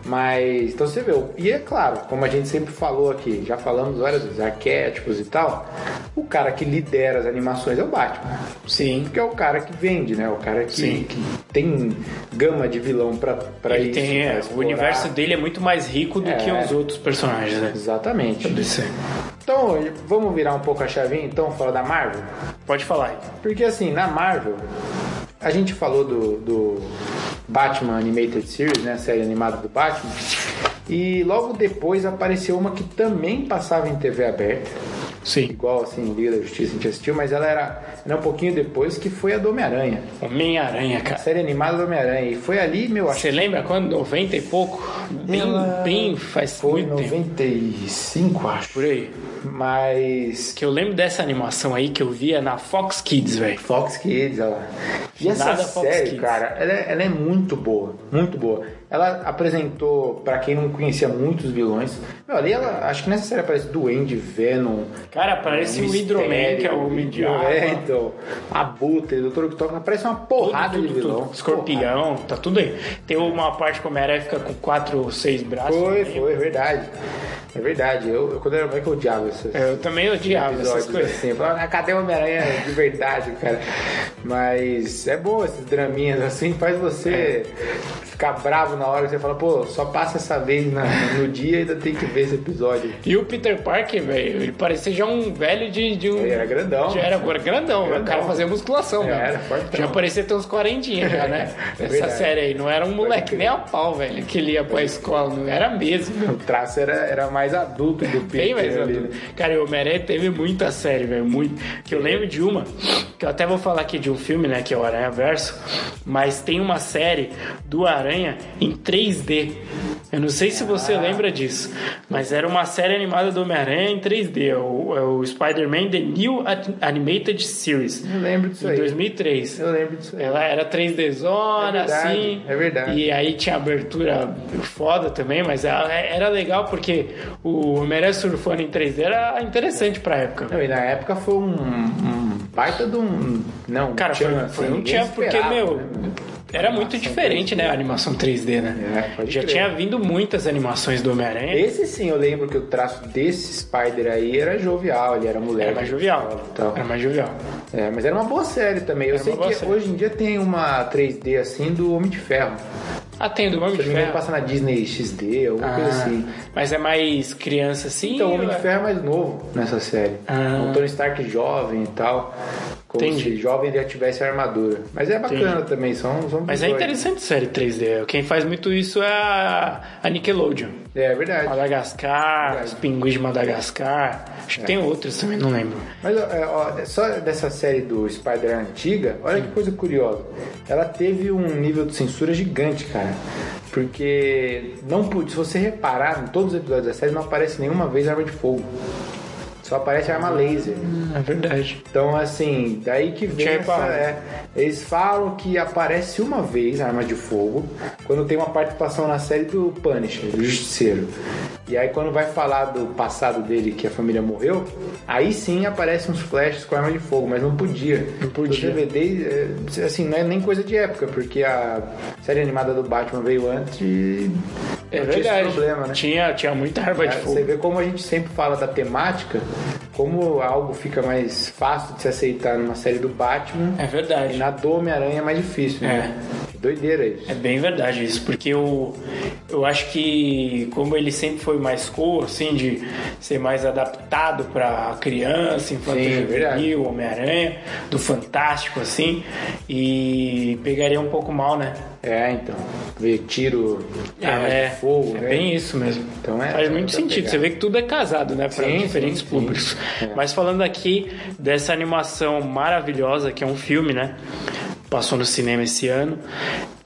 Mas, então você vê. E é claro, como a gente sempre falou aqui, já falamos várias vezes, arquétipos e tal. O cara que lidera as animações é o Batman. Sim. Porque é o cara que vende, né? O cara que, Sim. que tem gama de vilão pra, pra Ele isso. tem, pra é, o universo dele é muito mais rico do É. que os outros personagens, né? Exatamente. Então, vamos virar um pouco a chavinha, então, falar da Marvel? Pode falar aí. Porque, assim, na Marvel, a gente falou do, do Batman Animated Series, né? A série animada do Batman. E logo depois apareceu uma que também passava em TV aberta. Sim. Igual, assim, Liga da Justiça a gente assistiu, mas ela era, era um pouquinho depois, que foi a do Homem-Aranha. Homem-Aranha, A cara. série animada do Homem-Aranha. E foi ali, meu, acho Você lembra quando? 90 e pouco? Bem, Ela bem faz foi muito tempo. 95, acho. Por aí. Mas Que eu lembro dessa animação aí que eu via na Fox Kids, velho. Fox Kids, ela. E essa Nada Fox série, Kids. cara, ela é, ela é muito boa, muito boa. Ela apresentou, pra quem não conhecia muitos vilões, meu, ali ela, acho que nessa série aparece Duende, Venom. Cara, parece o Hidroman, que é o de É, então, Abutre, Dr. Octopus, aparece uma porrada Tudo, de tudo, vilão. tudo. Escorpião, tá tudo aí. Tem uma parte que o Homem-Aranha fica com quatro ou seis braços. Foi, né? foi, é verdade. É verdade. Eu, eu quando era moleque, eu odiava essas, Eu também odiava essas coisas. assim. Eu falava, "Ah, cadê o Homem-Aranha de verdade, cara? Mas é bom esses draminhas assim, faz você ficar bravo na hora que você fala, pô, só passa essa vez na- no dia e ainda tem que ver esse episódio. E o Peter Parker, velho, ele parecia já um velho de, de um. Ele era grandão. Já era agora grandão, velho. o cara Grandão. fazia musculação, É, velho. era fortão. Já parecia ter uns 40 já, né? É Essa série aí. Não era um moleque nem a pau, velho, que ele ia pra escola. Não era mesmo. O traço era, era mais adulto do Peter. Bem mais ali, adulto. né? Cara, o Homem-Aranha teve muita série, velho. Muito. Que eu lembro de uma, que eu até vou falar aqui de um filme, né? Que é o Aranha Verso. Mas tem uma série do Aranha em 3D. Eu não sei se você Ah. lembra disso, mas era uma série animada do Homem-Aranha em 3D. É o, é o Spider-Man The New At- Animated Series. Eu lembro disso Em aí. 2003. Eu lembro disso aí. Ela era 3D zona, É verdade, assim. é verdade. E aí tinha abertura foda também, mas ela- era legal porque o Homem-Aranha surfando em 3D era interessante pra época. Não, e na época foi um, um baita de um. Não, Cara, foi, tchan, foi assim, um tinha porque, meu, né? Era muito diferente, né, a animação 3D, né? É, Já crer. tinha vindo muitas animações do Homem-Aranha. Esse sim, eu lembro que o traço desse Spider aí era jovial, ele era mulher. Era mais jovial. Tal. Era mais jovial. É, mas era uma boa série também. Eu Era sei que série. hoje em dia tem uma 3D assim do Homem de Ferro. Ah, tem do Homem de Ferro. passa na Disney XD, alguma coisa Ah, assim. Mas é mais criança assim? Então, o Homem ou de é- Ferro é mais novo nessa série. Ah. O Tony Stark jovem e tal. Como Entendi. se jovem já tivesse armadura. Mas é bacana também, são, são Mas é interessante série 3D. Quem faz muito isso é a, a Nickelodeon. É verdade. Madagascar, Verdade. os pinguins de Madagascar. Acho que tem outros também, não lembro. Mas é, ó, só dessa série do Spider antiga, olha que coisa curiosa. Ela teve um nível de censura gigante, cara. Porque não pude, se você reparar, em todos os episódios da série não aparece nenhuma vez arma de fogo. Só aparece arma laser. É verdade. Então, assim, daí que vem essa, é, Eles falam que aparece uma vez arma de fogo quando tem uma participação na série do Punisher, do Justiceiro. E aí quando vai falar do passado dele, que a família morreu, aí sim aparecem uns flashes com arma de fogo, mas não podia. Não podia. Os DVD, é, assim, não é nem coisa de época, porque a série animada do Batman veio antes e É não tinha esse verdade. problema, né? Tinha, tinha muita arma de fogo. Você vê como a gente sempre fala da temática, como algo fica mais fácil de se aceitar numa série do Batman É e verdade. na do Homem-Aranha é mais difícil, né? É. Doideira isso. É bem verdade isso, porque eu, eu acho que como ele sempre foi mais cool, assim, de ser mais adaptado pra criança, infantil, Sim, juvenil, Homem-Aranha, do Fantástico, assim, e pegaria um pouco mal, né? É, então. Ver tiro, é, de fogo, é né? bem isso mesmo. Então é- Faz é muito sentido. pegar. Você vê que tudo é casado, né? Para Sim, diferentes sim, sim. públicos. É. Mas falando aqui dessa animação maravilhosa, que é um filme, né? Passou no cinema esse ano,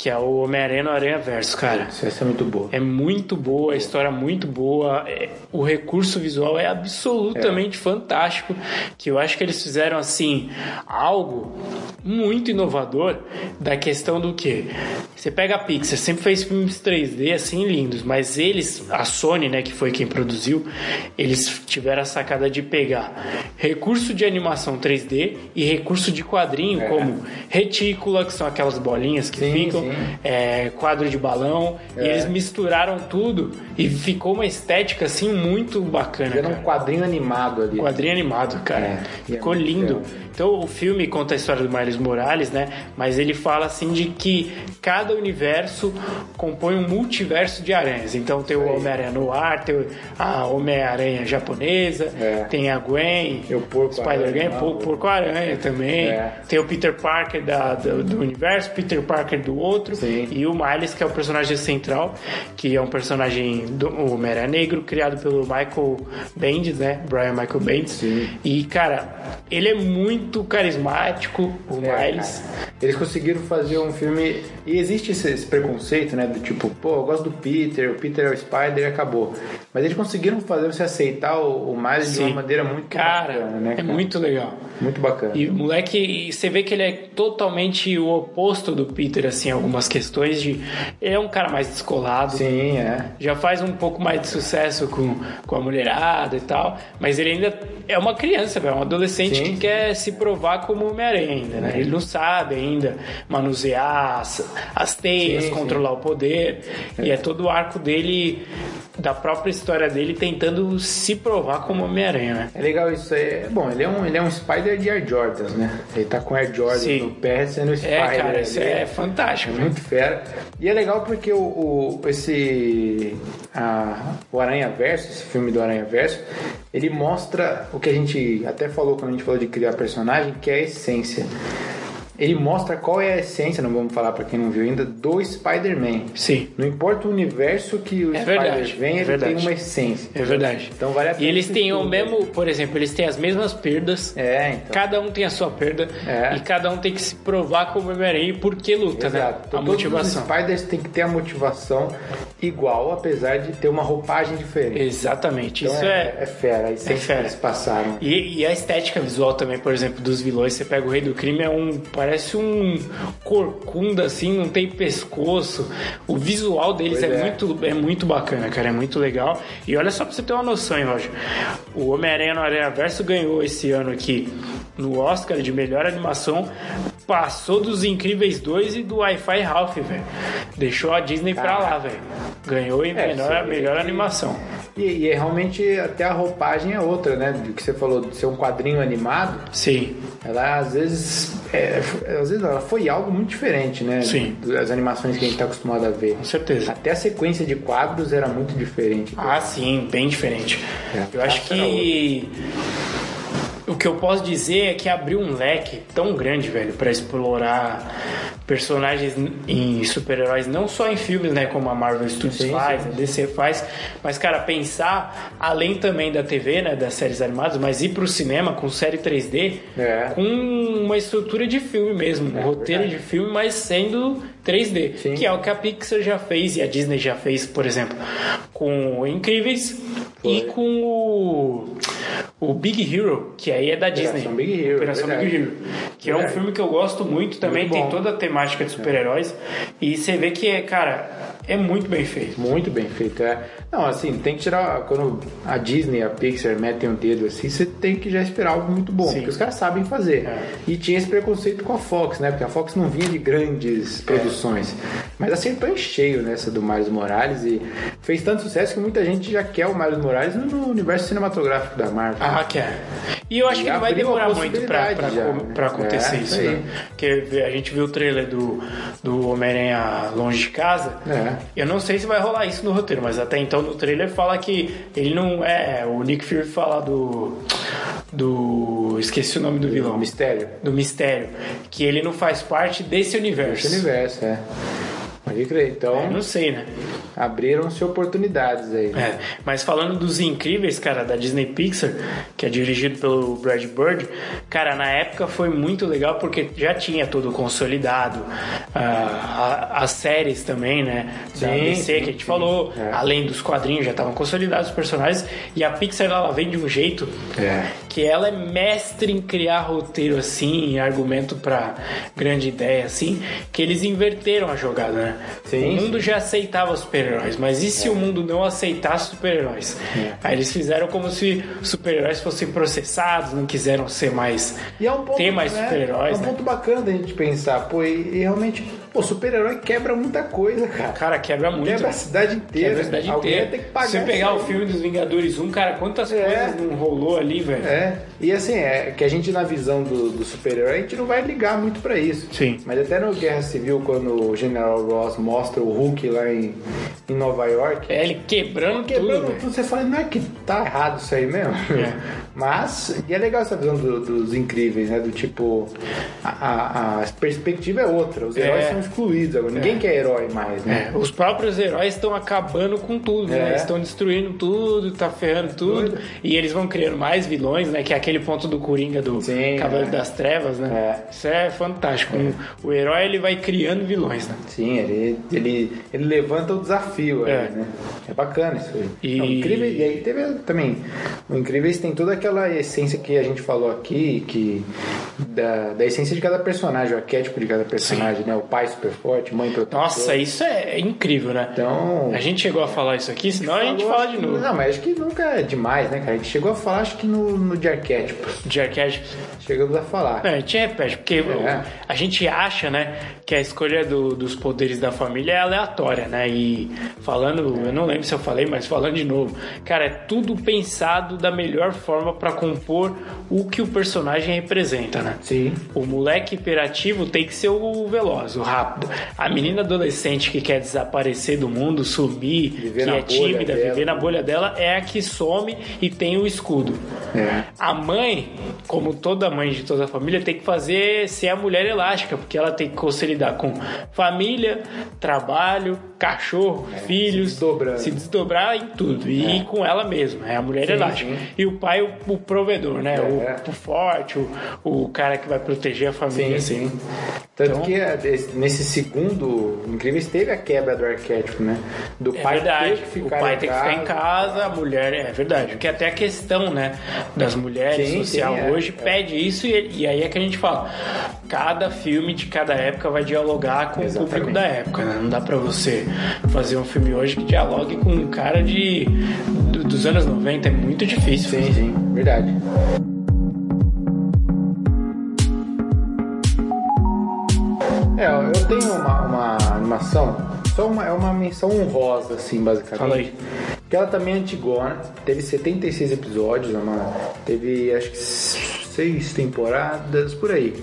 que é o Homem-Aranha no Aranha Verso, cara. Essa é muito boa. É muito boa, a história é muito boa, é- o recurso visual é absolutamente fantástico, que eu acho que eles fizeram assim algo muito inovador da questão do que você pega a Pixar, sempre fez filmes 3D assim lindos, mas eles, a Sony, né, que foi quem produziu, eles tiveram a sacada de pegar recurso de animação 3D e recurso de quadrinho, É. como retícula, que são aquelas bolinhas que Sim, ficam, sim. É, quadro de balão, e É. eles misturaram tudo e ficou uma estética assim muito bacana. Era um quadrinho animado ali. Quadrinho animado, cara. É, e é Ficou lindo. Então o filme conta a história do Miles Morales, né? Mas ele fala assim de que cada universo compõe um multiverso de aranhas. Então tem o. Homem-Aranha no ar, tem a Homem-Aranha japonesa, É. tem a Gwen, o Spider-Gwen, Porco-Aranha também. É. Tem o Peter Parker da, do, do universo, Peter Parker do outro. Sim. E o Miles, que é o personagem central, que é um personagem do Homem-Aranha Negro, criado pelo Michael Bendis, né? Brian Michael Bendis. Sim. E, cara, ele é muito carismático, o É, Miles. cara. Eles conseguiram fazer um filme. E existe esse, esse preconceito, né? Do tipo, pô, eu gosto do Peter, o Peter é o Spider e acabou. Mas eles conseguiram fazer você aceitar o, o Miles de Sim. uma maneira muito Cara, bacana, né? é cara? muito legal. Muito bacana. E o moleque, e você vê que ele é totalmente o oposto do Peter, assim, em algumas questões de. Ele é um cara mais descolado. Sim, é. já faz um pouco mais de sucesso com, com a mulherada e tal, mas ele ainda é uma criança, velho, um adolescente Sim, que sim. quer se provar como Homem-Aranha ainda, né? Ele não sabe ainda manusear as, as teias, Sim, sim. controlar o poder, e é todo o arco dele da própria história dele tentando se provar como Homem-Aranha, né? É legal isso aí. Bom, ele é um, ele é um Spider de Air Jordans, né? Ele tá com Air Jordan Sim. no pé sendo Spider. É, cara, isso Ele é fantástico. né? muito fera. E é legal porque o, o- esse a, o Aranha Verso, esse filme do Aranha Verso, ele mostra o que a gente até falou quando a gente falou de criar personagem, que é a essência. Ele mostra qual é a essência, não vamos falar pra quem não viu ainda, do Spider-Man. Sim. Não importa o universo que o É Spider verdade, vem, é ele tem uma essência. É verdade. Então vale a E pena eles têm o mesmo, por exemplo, eles têm as mesmas perdas. É, então. Cada um tem a sua perda É. e cada um tem que se provar como Homem-Aranha e por que luta, Exato. né? Então, A todos motivação. Os Spiders têm que ter a motivação igual, apesar de ter uma roupagem diferente. Exatamente. Então Isso é, é. é fera, a essência fera. que eles passaram. E, e a estética visual também, por exemplo, dos vilões, você pega o Rei do Crime, é um. Parece um corcunda assim, não tem pescoço. O visual deles é, é. muito, é muito bacana, cara, é muito legal. E olha só pra você ter uma noção, hein, Roger. O Homem-Aranha no Aranha Verso ganhou esse ano aqui no Oscar de melhor animação, passou dos Incríveis 2 e do Wi-Fi Ralph, velho. Deixou a Disney pra lá, velho. Ganhou em É, melhor, melhor que- animação. E, e é realmente até a roupagem é outra, né? Do que você falou de ser um quadrinho animado, Sim, ela às vezes. é, às vezes ela foi algo muito diferente, né? Sim. Das animações que a gente tá acostumado a ver. com certeza. Até a sequência de quadros era muito diferente. Ah, sim, bem diferente. É, eu acho que o que eu posso dizer é que abriu um leque tão grande, velho, pra explorar personagens em super-heróis, não só em filmes, né, como a Marvel Studios Sim, faz, sim. a DC faz, mas cara, pensar além também da TV, né, das séries animadas, mas ir pro cinema com série 3D, É. com uma estrutura de filme mesmo, um É, roteiro verdade. de filme, mas sendo 3D, Sim. que é o que a Pixar já fez e a Disney já fez, por exemplo, com o Incríveis e com o, o Big Hero, que aí é da Disney. Operação Big Hero, Operação verdade. Big Hero. Que é um Verdade. filme que eu gosto muito também, Muito tem toda a temática de super-heróis. E você vê que, é, cara, é muito bem feito. Muito bem feito, é. Não, assim, tem que tirar. Quando a Disney, a Pixar metem o dedo assim, você tem que já esperar algo muito bom, Sim. porque os caras sabem fazer. É. E tinha esse preconceito com a Fox, né? Porque a Fox não vinha de É. grandes produções. Mas acertou em cheio nessa do Miles Morales e fez tanto sucesso que muita gente já quer o Miles Morales no universo cinematográfico da Marvel. Ah, quer. E eu acho E que não vai demorar muito pra, pra, já, né? pra acontecer É, isso, né? Porque a gente viu o trailer do, do Homem-Aranha Longe de Casa. É. Eu não sei se vai rolar isso no roteiro, mas até então no trailer fala que ele não é. O Nick Fury fala do. Do. Esqueci o nome do vilão. Mistério. Do mistério. Que ele não faz parte desse universo. Esse universo, é. Pode crer. Então, Eu não sei, né? abriram-se oportunidades aí. É, mas falando dos incríveis, cara, da Disney Pixar, que é dirigido pelo Brad Bird, cara, na época foi muito legal porque já tinha tudo consolidado, ah, a- as séries também, né, da Sim, DC sim, que a gente sim. falou, É. além dos quadrinhos já estavam consolidados os personagens e a Pixar ela vem de um jeito É. que ela é mestre em criar roteiro assim, e argumento pra grande ideia assim, que eles inverteram a jogada, né? Sim, o mundo já aceitava super-heróis, mas e se o mundo não aceitasse super-heróis? É. Aí eles fizeram como se super-heróis fossem processados, não quiseram ser mais E é um ponto, ter mais né, super-heróis, É um né? ponto bacana da gente pensar, pô, e, e realmente, pô, super-herói quebra muita coisa, cara. Cara, quebra muito. Quebra a cidade inteira. Quebra a cidade Alguém inteira. ter que pagar Se você pegar o filme dos Vingadores 1, cara, quantas É. coisas não rolou ali, velho? É, e assim, é que a gente na visão do, do super-herói, a gente não vai ligar muito pra isso. Sim. Mas até no Guerra Civil, quando o General Ross mostra o Hulk lá em, em Nova York, É ele quebrando, quebrando tudo, velho. tudo, você fala, não é que tá errado isso aí mesmo? É. Mas, e é legal essa visão do- dos incríveis, né? Do tipo, a, a- a perspectiva é outra, os heróis É. são excluídos agora, ninguém quer herói mais, né? É, os próprios heróis estão acabando com tudo, né? É. Estão destruindo tudo, tá ferrando tudo. E eles vão criando mais vilões, né? Que é aquele ponto do Coringa do Sim, Cavaleiro é. das Trevas, né? É. Isso é fantástico. O herói, ele vai criando vilões, né? Sim, ele, ele, ele levanta o desafio aí, É. né? É bacana isso aí. E- Não, incrível, e aí teve também. O Incríveis tem toda aquela essência que a gente falou aqui, que da, da essência de cada personagem, o arquétipo de cada personagem, né? O pai super forte, mãe protetora. Nossa, isso é incrível, né? Então. A gente chegou a falar isso aqui, senão a gente falou, fala acho de que- novo. Não, mas acho que nunca é demais, né, cara? A gente chegou a falar, acho que no, no de arquétipos. De arquétipos. Chegamos a falar. Não, a gente repete, porque É. a gente acha, né, que a escolha do- dos poderes da família é aleatória, né? E falando, eu não lembro se eu falei, mas falando de novo, cara, é tudo pensado da melhor forma para compor o que o personagem representa, né? Sim. O moleque hiperativo tem que ser o veloz, o rápido. A menina adolescente que quer desaparecer do mundo, sumir, Viver que é tímida, dela. viver na bolha dela, é a que some e tem o escudo. É. A mãe, como toda mãe de toda a família, tem que fazer ser a mulher elástica, porque ela tem que se lidar com família, trabalho, cachorro, filhos, É, desdobrando. se desdobrar em tudo. E com ela mesma, é a mulher Sim, elástica. sim. E o pai, o, o provedor, né? É. O, o forte, o, o cara que vai proteger a família. Sim, assim. sim. Tanto Então- que é, nesse segundo Incríveis teve a quebra do arquétipo, né? Do É pai verdade, ter que o ficar pai em tem que ficar em casa, a mulher, é verdade. Porque até a questão, né, das mulheres Sim, social sim, é, hoje pede isso e, e aí é que a gente fala, cada filme de cada época vai dialogar com Exatamente. o público da época, né? Não dá pra você fazer um filme hoje que dialogue com um cara de dos anos 90, é muito difícil. Sim, sim, verdade. É, eu tenho uma, uma animação, só uma, é uma menção honrosa, assim, basicamente. Fala aí. Que ela também é antigona, teve 76 episódios, é uma, teve acho que seis temporadas, por aí.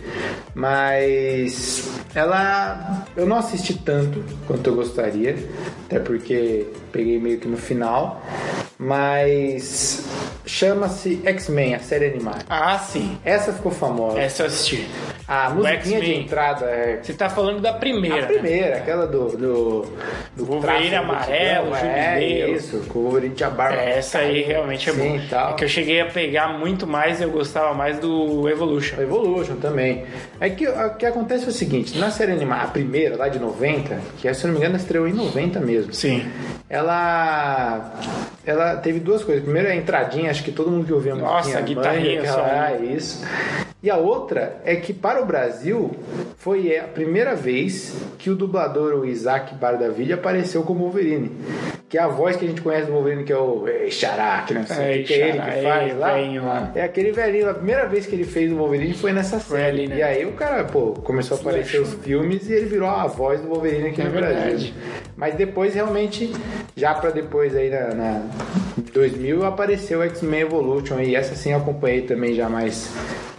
Mas ela. Eu não assisti tanto quanto eu gostaria, até porque peguei meio que no final. Mas chama-se X-Men, a série animada. Ah, sim. Essa ficou famosa. Essa eu assisti. A musiquinha de entrada é Você tá falando da primeira. a primeira, aquela do. do, do Wolverine amarelo, Tigão, É, jubileu. isso, com o Wolverine tinha barba. É, essa aí realmente é Sim, boa. tal. É que eu cheguei a pegar muito mais, eu gostava mais do Evolution. O Evolution também. É que o que acontece é o seguinte, na série animada, a primeira, lá de 90, que se eu não me engano estreou em 90 mesmo. Sim. Ela ela teve duas coisas. Primeiro a entradinha, acho que todo mundo que ouvia a Nossa, a guitarrinha só, aquela, ah, isso. E a outra é que para o Brasil foi a primeira vez que o dublador, o Isaac Bardavilha, apareceu como Wolverine. Que é a voz que a gente conhece do Wolverine, que é o Ei, Xará, que não sei o Ei, que, é ele que faz ei, lá. velhinho lá. É aquele velhinho. A primeira vez que ele fez o Wolverine foi nessa série. ali, né? E aí o cara, pô, começou a aparecer os filmes e ele virou a voz do Wolverine aqui É no verdade. Brasil. Mas depois, realmente, já pra depois aí na, na 2000, apareceu o X-Men Evolution e essa sim eu acompanhei também já mais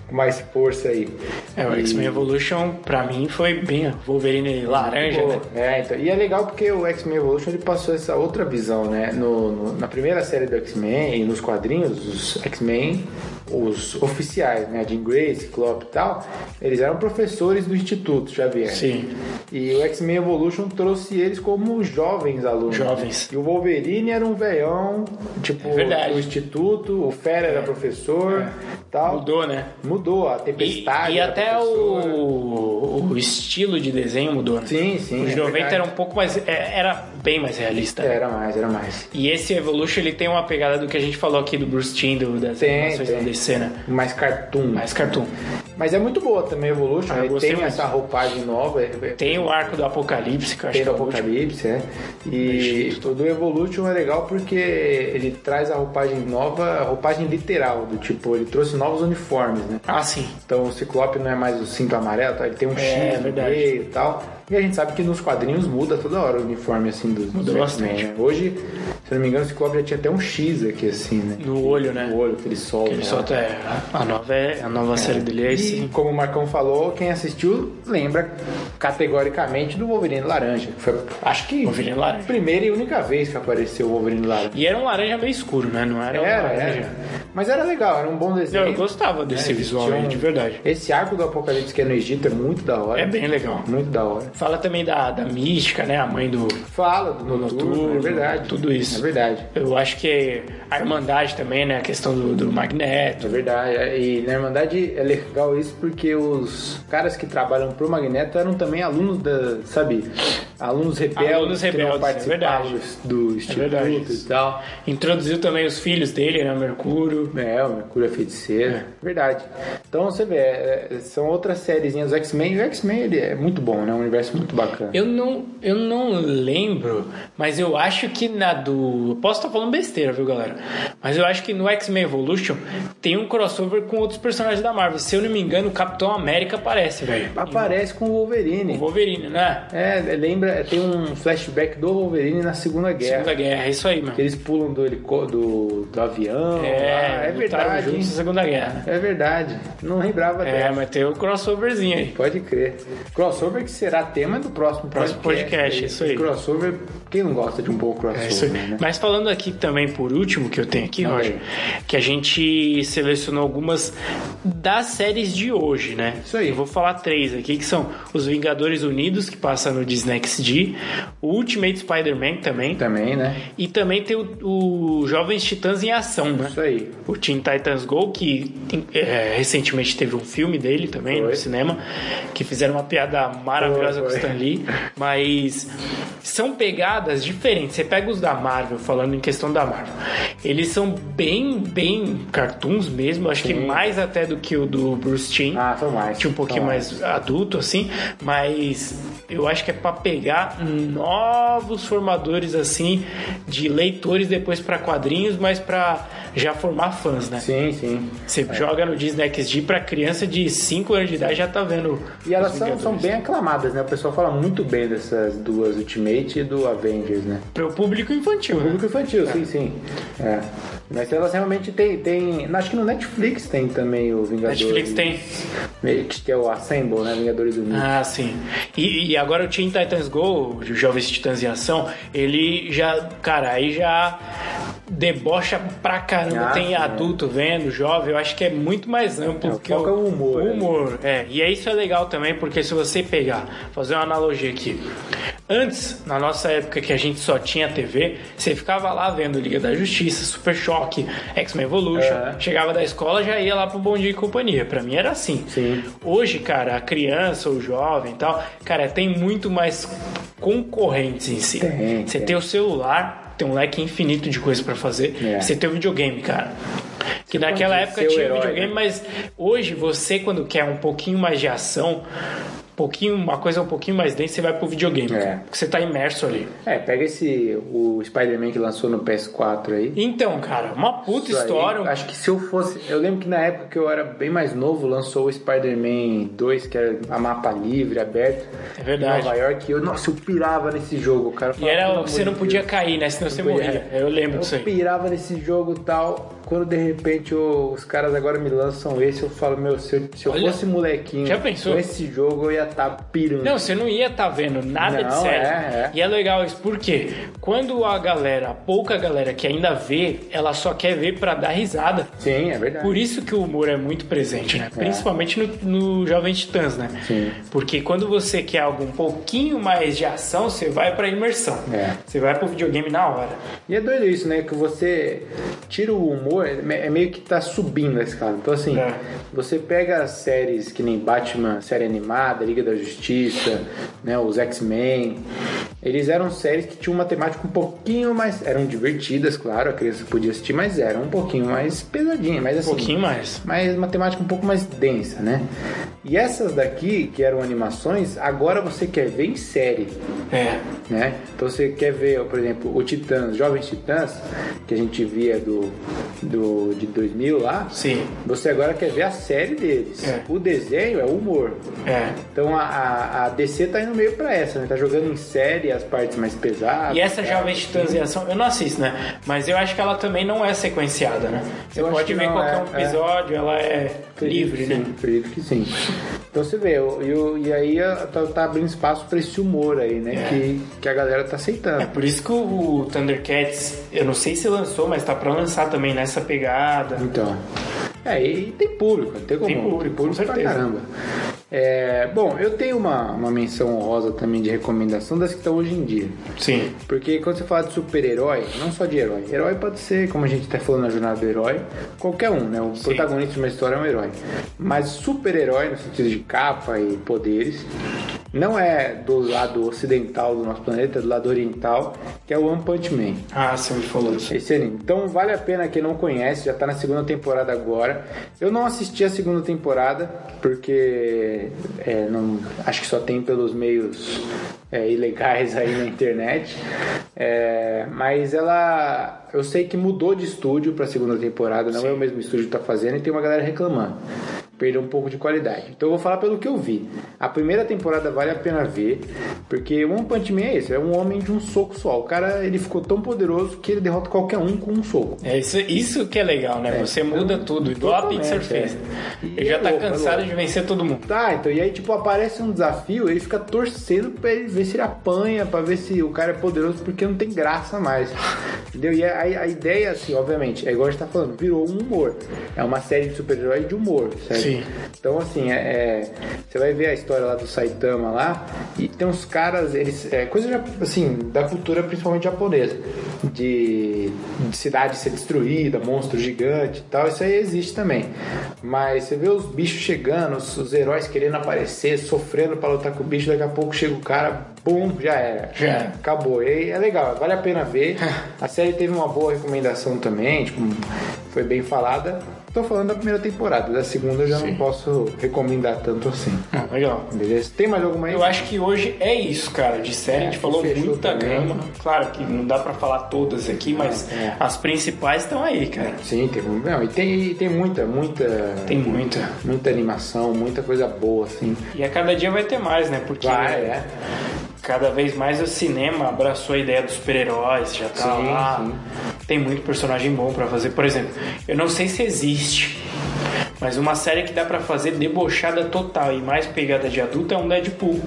com mais força aí. É, o E- X-Men Evolution, pra mim, foi bem Wolverine laranja, Pô, né? É, então, e é legal porque o X-Men Evolution ele passou essa outra visão, né? No, no- na primeira série do X-Men e nos quadrinhos, os X-Men, os oficiais, né? Jean Grey, Ciclope e tal, eles eram professores do Instituto Xavier. Sim. E o X-Men Evolution trouxe eles como jovens alunos. Jovens. E o Wolverine era um velhão, tipo, É do Instituto, o Fera era professor tal. Mudou, né? Mudou, a E, Tempestade. e era até o, o estilo de desenho mudou, né? Sim, sim. Os é 90 verdade. era um pouco mais. é, Era bem mais realista. Era mais, era mais. E esse Evolution ele tem uma pegada do que a gente falou aqui do Bruce Timm, do, das Tem, animações tem. Né? Mais cartoon. Mais cartoon. Mas é muito boa também, Evolution. Ah, Ele gostei tem muito. essa roupagem nova. é- é- Tem o arco do Apocalipse, que eu acho Tem que do é o. Apocalipse, é. E o do Evolution é legal porque ele traz a roupagem nova, a roupagem literal, do tipo, ele trouxe novos uniformes, né? Ah, sim. Então o Ciclope não é mais o cinto amarelo, tá? ele tem um É, X no verdade. meio e tal. E a gente sabe que nos quadrinhos muda toda hora o uniforme assim dos, Muda dos bastante. Né? Hoje, se não me engano, o Ciclope já tinha até um X aqui assim, né? No olho, né? No olho que ele solta. Ele né? solta. É, a nova, é, a nova série dele é E como o Marcão falou, quem assistiu lembra categoricamente do Wolverine Laranja. que Foi, acho que Wolverine Laranja. primeira e única vez que apareceu o Wolverine Laranja. E era um laranja meio escuro, né? Não era, um Era, laranja. era. Mas era legal, era um bom desenho. Eu gostava desse É, visual um- de verdade. Esse arco do Apocalipse que é no Egito é muito da hora. É bem legal. Muito da hora. Fala também da, da mística, né? A mãe do. Fala do noturno, Noturno, é verdade. tudo isso. É verdade. Eu acho que a Irmandade também, né? A questão do, do Magneto. É verdade. E na Irmandade é legal isso porque os caras que trabalham pro Magneto eram também alunos da, sabe, alunos rebeldes, Alunos rebeldes, é participavam verdade. do instituto verdade e tal. Introduziu também os filhos dele, né? Mercúrio. É, o Mercúrio é feiticeiro. Verdade. Então você vê, é, é, são outras sériezinhas. O X-Men, o X-Men ele é muito bom, né? É um universo muito bacana. Eu não, eu não lembro, mas eu acho que na do. Posso estar falando besteira, viu, galera? Mas eu acho que no X-Men Evolution tem um crossover com outros personagens da Marvel. Se eu não me engano, o Capitão América aparece, velho. Aparece com o O Wolverine. Wolverine, né? É, lembra lembra, tem um flashback do Wolverine na Segunda Guerra. Segunda Guerra, é isso aí, mano. Que eles pulam do, do, do avião. É, é verdade. juntos na Segunda Guerra. É verdade. Não lembrava É, dessa. mas tem o crossoverzinho aí. Pode crer. Crossover que será tema do próximo Próximo podcast, isso aí. Crossover, quem não gosta de um bom crossover, É isso aí. né? Mas falando aqui também por último, que eu tenho aqui, Roger, que a gente selecionou algumas das séries de hoje, né? Isso aí. Eu vou falar três aqui, que são Os Vingadores Unidos, que passa no Disney XD, o Ultimate Spider-Man também, Também, né? e também tem o, o Jovens Titãs em Ação, né? Isso aí. O Teen Titans Go, que é, recentemente teve um filme dele também Foi. no cinema, que fizeram uma piada maravilhosa Foi, com o foi. Stan Lee, mas são pegadas diferentes. Você pega os da Marvel, falando em questão da Marvel, eles são bem, bem cartoons mesmo, acho que Sim. mais até do que o do Bruce Timm. Ah, são mais. Tinha um pouquinho São mais adulto, assim, mas eu acho que é pra pegar novos formadores, assim, de leitores depois pra quadrinhos, mas pra já formar fãs, né? Sim, sim. Você joga no Disney XD pra criança de 5 anos de idade já tá vendo. E elas são, são bem aclamadas, né? O pessoal fala muito bem dessas duas Ultimate e do Avengers, né? Pro público infantil, né? Público infantil, sim, sim. É. Mas elas realmente tem, tem. Acho que no Netflix tem também o Vingadores. Netflix tem. Que é o Assemble, né? Vingadores Unidos. Ah, sim. E, e agora o Teen Titans Go, o Jovens Titãs em Ação, ele já, cara, aí já debocha pra caramba. Ah, Tem sim, adulto vendo, jovem, eu acho que é muito mais amplo É, que foca o humor, O né? humor, é. E é isso é legal também, porque se você pegar, fazer uma analogia aqui. Antes, na nossa época que a gente só tinha TV, você ficava lá vendo Liga da Justiça, Super Choque, X-Men Evolution, É. chegava da escola já ia lá pro Bom Dia e Companhia. Pra mim era assim. Sim. Hoje, cara, a criança, o jovem e tal, cara, tem muito mais concorrentes em si. Tem, Você tem. tem o celular, tem um leque infinito de coisa pra fazer. É. Você tem o videogame, cara. Que Você naquela época tinha herói, videogame, né? mas hoje você, quando quer um pouquinho mais de ação, um pouquinho, uma coisa um pouquinho mais densa, você vai pro videogame. É. Porque você tá imerso ali. É, pega esse. O Spider-Man que lançou no PS4 aí. Então, cara, uma puta Isso aí, história. um acho que se eu fosse. Eu lembro que na época que eu era bem mais novo, lançou o Spider-Man 2, que era a mapa livre, aberto. É verdade. Em Nova York. Eu, nossa, eu pirava nesse jogo, cara. Eu E falava, era, você não podia Deus. cair, né? Senão você Não podia. morria. Eu lembro Eu disso aí. pirava nesse jogo e tal. Quando de repente os caras agora me lançam esse, eu falo, meu, se eu, se eu Olha, fosse molequinho já pensou? com esse jogo, eu ia estar pirando. Não, você não ia estar vendo nada de Não, série. é, é. E é legal isso, porque quando a galera, a pouca galera que ainda vê, ela só quer ver pra dar risada. Sim, é verdade. Por isso que o humor é muito presente, né? Principalmente no, no Jovem Titãs, né? Sim. Porque quando você quer algo um pouquinho mais de ação, você vai pra imersão. É. Você vai pro videogame na hora. E é doido isso, né? Que você tira o humor, é é meio que tá subindo a escala. Então, assim, É. você pega as séries que nem Batman, série animada, Liga da Justiça, né? Os X-Men. Eles eram séries que tinham uma temática um pouquinho mais. Eram divertidas, claro, a criança podia assistir, mas eram um pouquinho mais pesadinha, mas assim. Um pouquinho mais. Mas uma temática um pouco mais densa, né? E essas daqui, que eram animações, agora você quer ver em série É. né? Então você quer ver, por exemplo, o Titãs, Jovens Titãs, que a gente via do, do de 2000 lá. Sim. Você agora quer ver a série deles. É. O desenho é humor. É. Então a, a, a DC tá indo meio pra essa, né? Tá jogando em série as partes mais pesadas. E essa Jovem Titãs em Ação, eu não assisto, né? Mas eu acho que ela também não é sequenciada, né? Você Eu pode ver não, qualquer é, um episódio, ela é livre, né? Sim, acredito que sim. Então você vê, o- e, o- e aí tá, tá abrindo espaço pra esse humor aí, né? É. Que, que a galera tá aceitando. É por isso que o Thundercats, eu não sei se lançou, mas tá pra lançar também nessa pegada. Então. É, e tem público, tem como. Tem público, com pra certeza. caramba. É, bom, eu tenho uma, uma menção honrosa também de recomendação das que estão hoje em dia. Sim. Porque quando você fala de super-herói, não só de herói, herói pode ser, como a gente tá falando na jornada do herói, qualquer um, né? O protagonista de uma história é um herói. Mas super-herói, no sentido de capa e poderes, não é do lado ocidental do nosso planeta, é do lado oriental, que é o One Punch Man. Ah, você me falou disso. Esse anime. Então vale a pena quem não conhece, já tá na segunda temporada agora. Eu não assisti a segunda temporada, porque é, não, acho que só tem pelos meios é, ilegais aí na internet. É, mas ela. Eu sei que mudou de estúdio pra segunda temporada, não é o mesmo estúdio que tá fazendo e tem uma galera reclamando. Perdeu um pouco de qualidade. Então eu vou falar pelo que eu vi. A primeira temporada vale a pena ver, porque One Punch Man é isso, é um homem de um soco só. O cara, ele ficou tão poderoso que ele derrota qualquer um com um soco. É isso, isso que é legal, né? Você muda tudo, igual a Pixar fez. é. Ele já é tá louco, é cansado de vencer todo mundo. Tá, então, e aí, tipo, aparece um desafio, ele fica torcendo pra ele ver se ele apanha, pra ver se o cara é poderoso, porque não tem graça mais. Entendeu? E a, a ideia, assim, obviamente, é igual a gente tá falando, virou um humor. É uma série de super-heróis de humor, certo? Sim. Então, assim, é, é- você vai ver a história lá do Saitama lá, e tem uns caras, eles. É coisa, assim, da cultura principalmente japonesa. De, de cidade ser destruída, monstro gigante e tal, isso aí existe também. Mas você vê os bichos chegando, os, os heróis querendo aparecer, sofrendo pra lutar com o bicho, daqui a pouco chega o cara, bum, já era. Já era. Acabou. E é legal, vale a pena ver. A série teve uma boa recomendação também, tipo, foi bem falada. Tô falando da primeira temporada, da segunda eu já não posso recomendar tanto assim. Ah, legal. Beleza? Tem mais alguma aí? Eu acho que hoje é isso, cara. De série, a gente É, falou muita também. gama. Claro que não dá pra falar todas aqui, mas É. as principais estão aí, cara. Sim, tem, não, e tem, tem muita, muita. Tem muita. Muita animação, muita coisa boa, assim. E a cada dia vai ter mais, né? Porque Vai, é. cada vez mais o cinema abraçou a ideia dos super-heróis, já tá Sim, lá. sim. Tem muito personagem bom pra fazer. Por exemplo, eu não sei se existe, mas uma série que dá pra fazer debochada total e mais pegada de adulto é um Deadpool.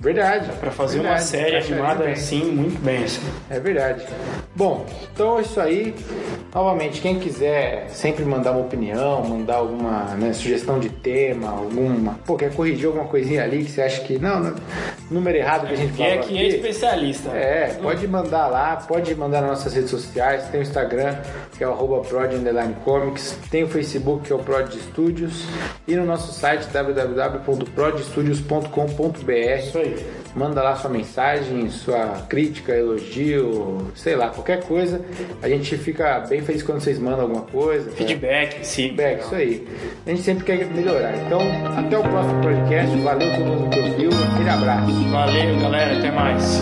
Verdade. Pra fazer uma Verdade, série encaixaria animada bem. assim, muito bem. Assim. É verdade. Bom, então é isso aí. Novamente, quem quiser sempre mandar uma opinião, mandar alguma né, sugestão de tema, alguma. Pô, quer corrigir alguma coisinha ali que você acha que. Não, não número errado que a gente E falou. aqui é especialista. É, pode mandar lá, pode mandar nas nossas redes sociais. Tem o Instagram, que é o prod comics. Tem o Facebook, que é o Prod Studios. E no nosso site, www.prodstudios.com.br. Isso aí. Manda lá sua mensagem, sua crítica, elogio, sei lá, qualquer coisa. A gente fica bem feliz quando vocês mandam alguma coisa. Feedback, sim. Feedback, isso aí. A gente sempre quer melhorar. Então, até o próximo podcast. Valeu todo mundo que ouviu. Aquele abraço. Valeu, galera. Até mais.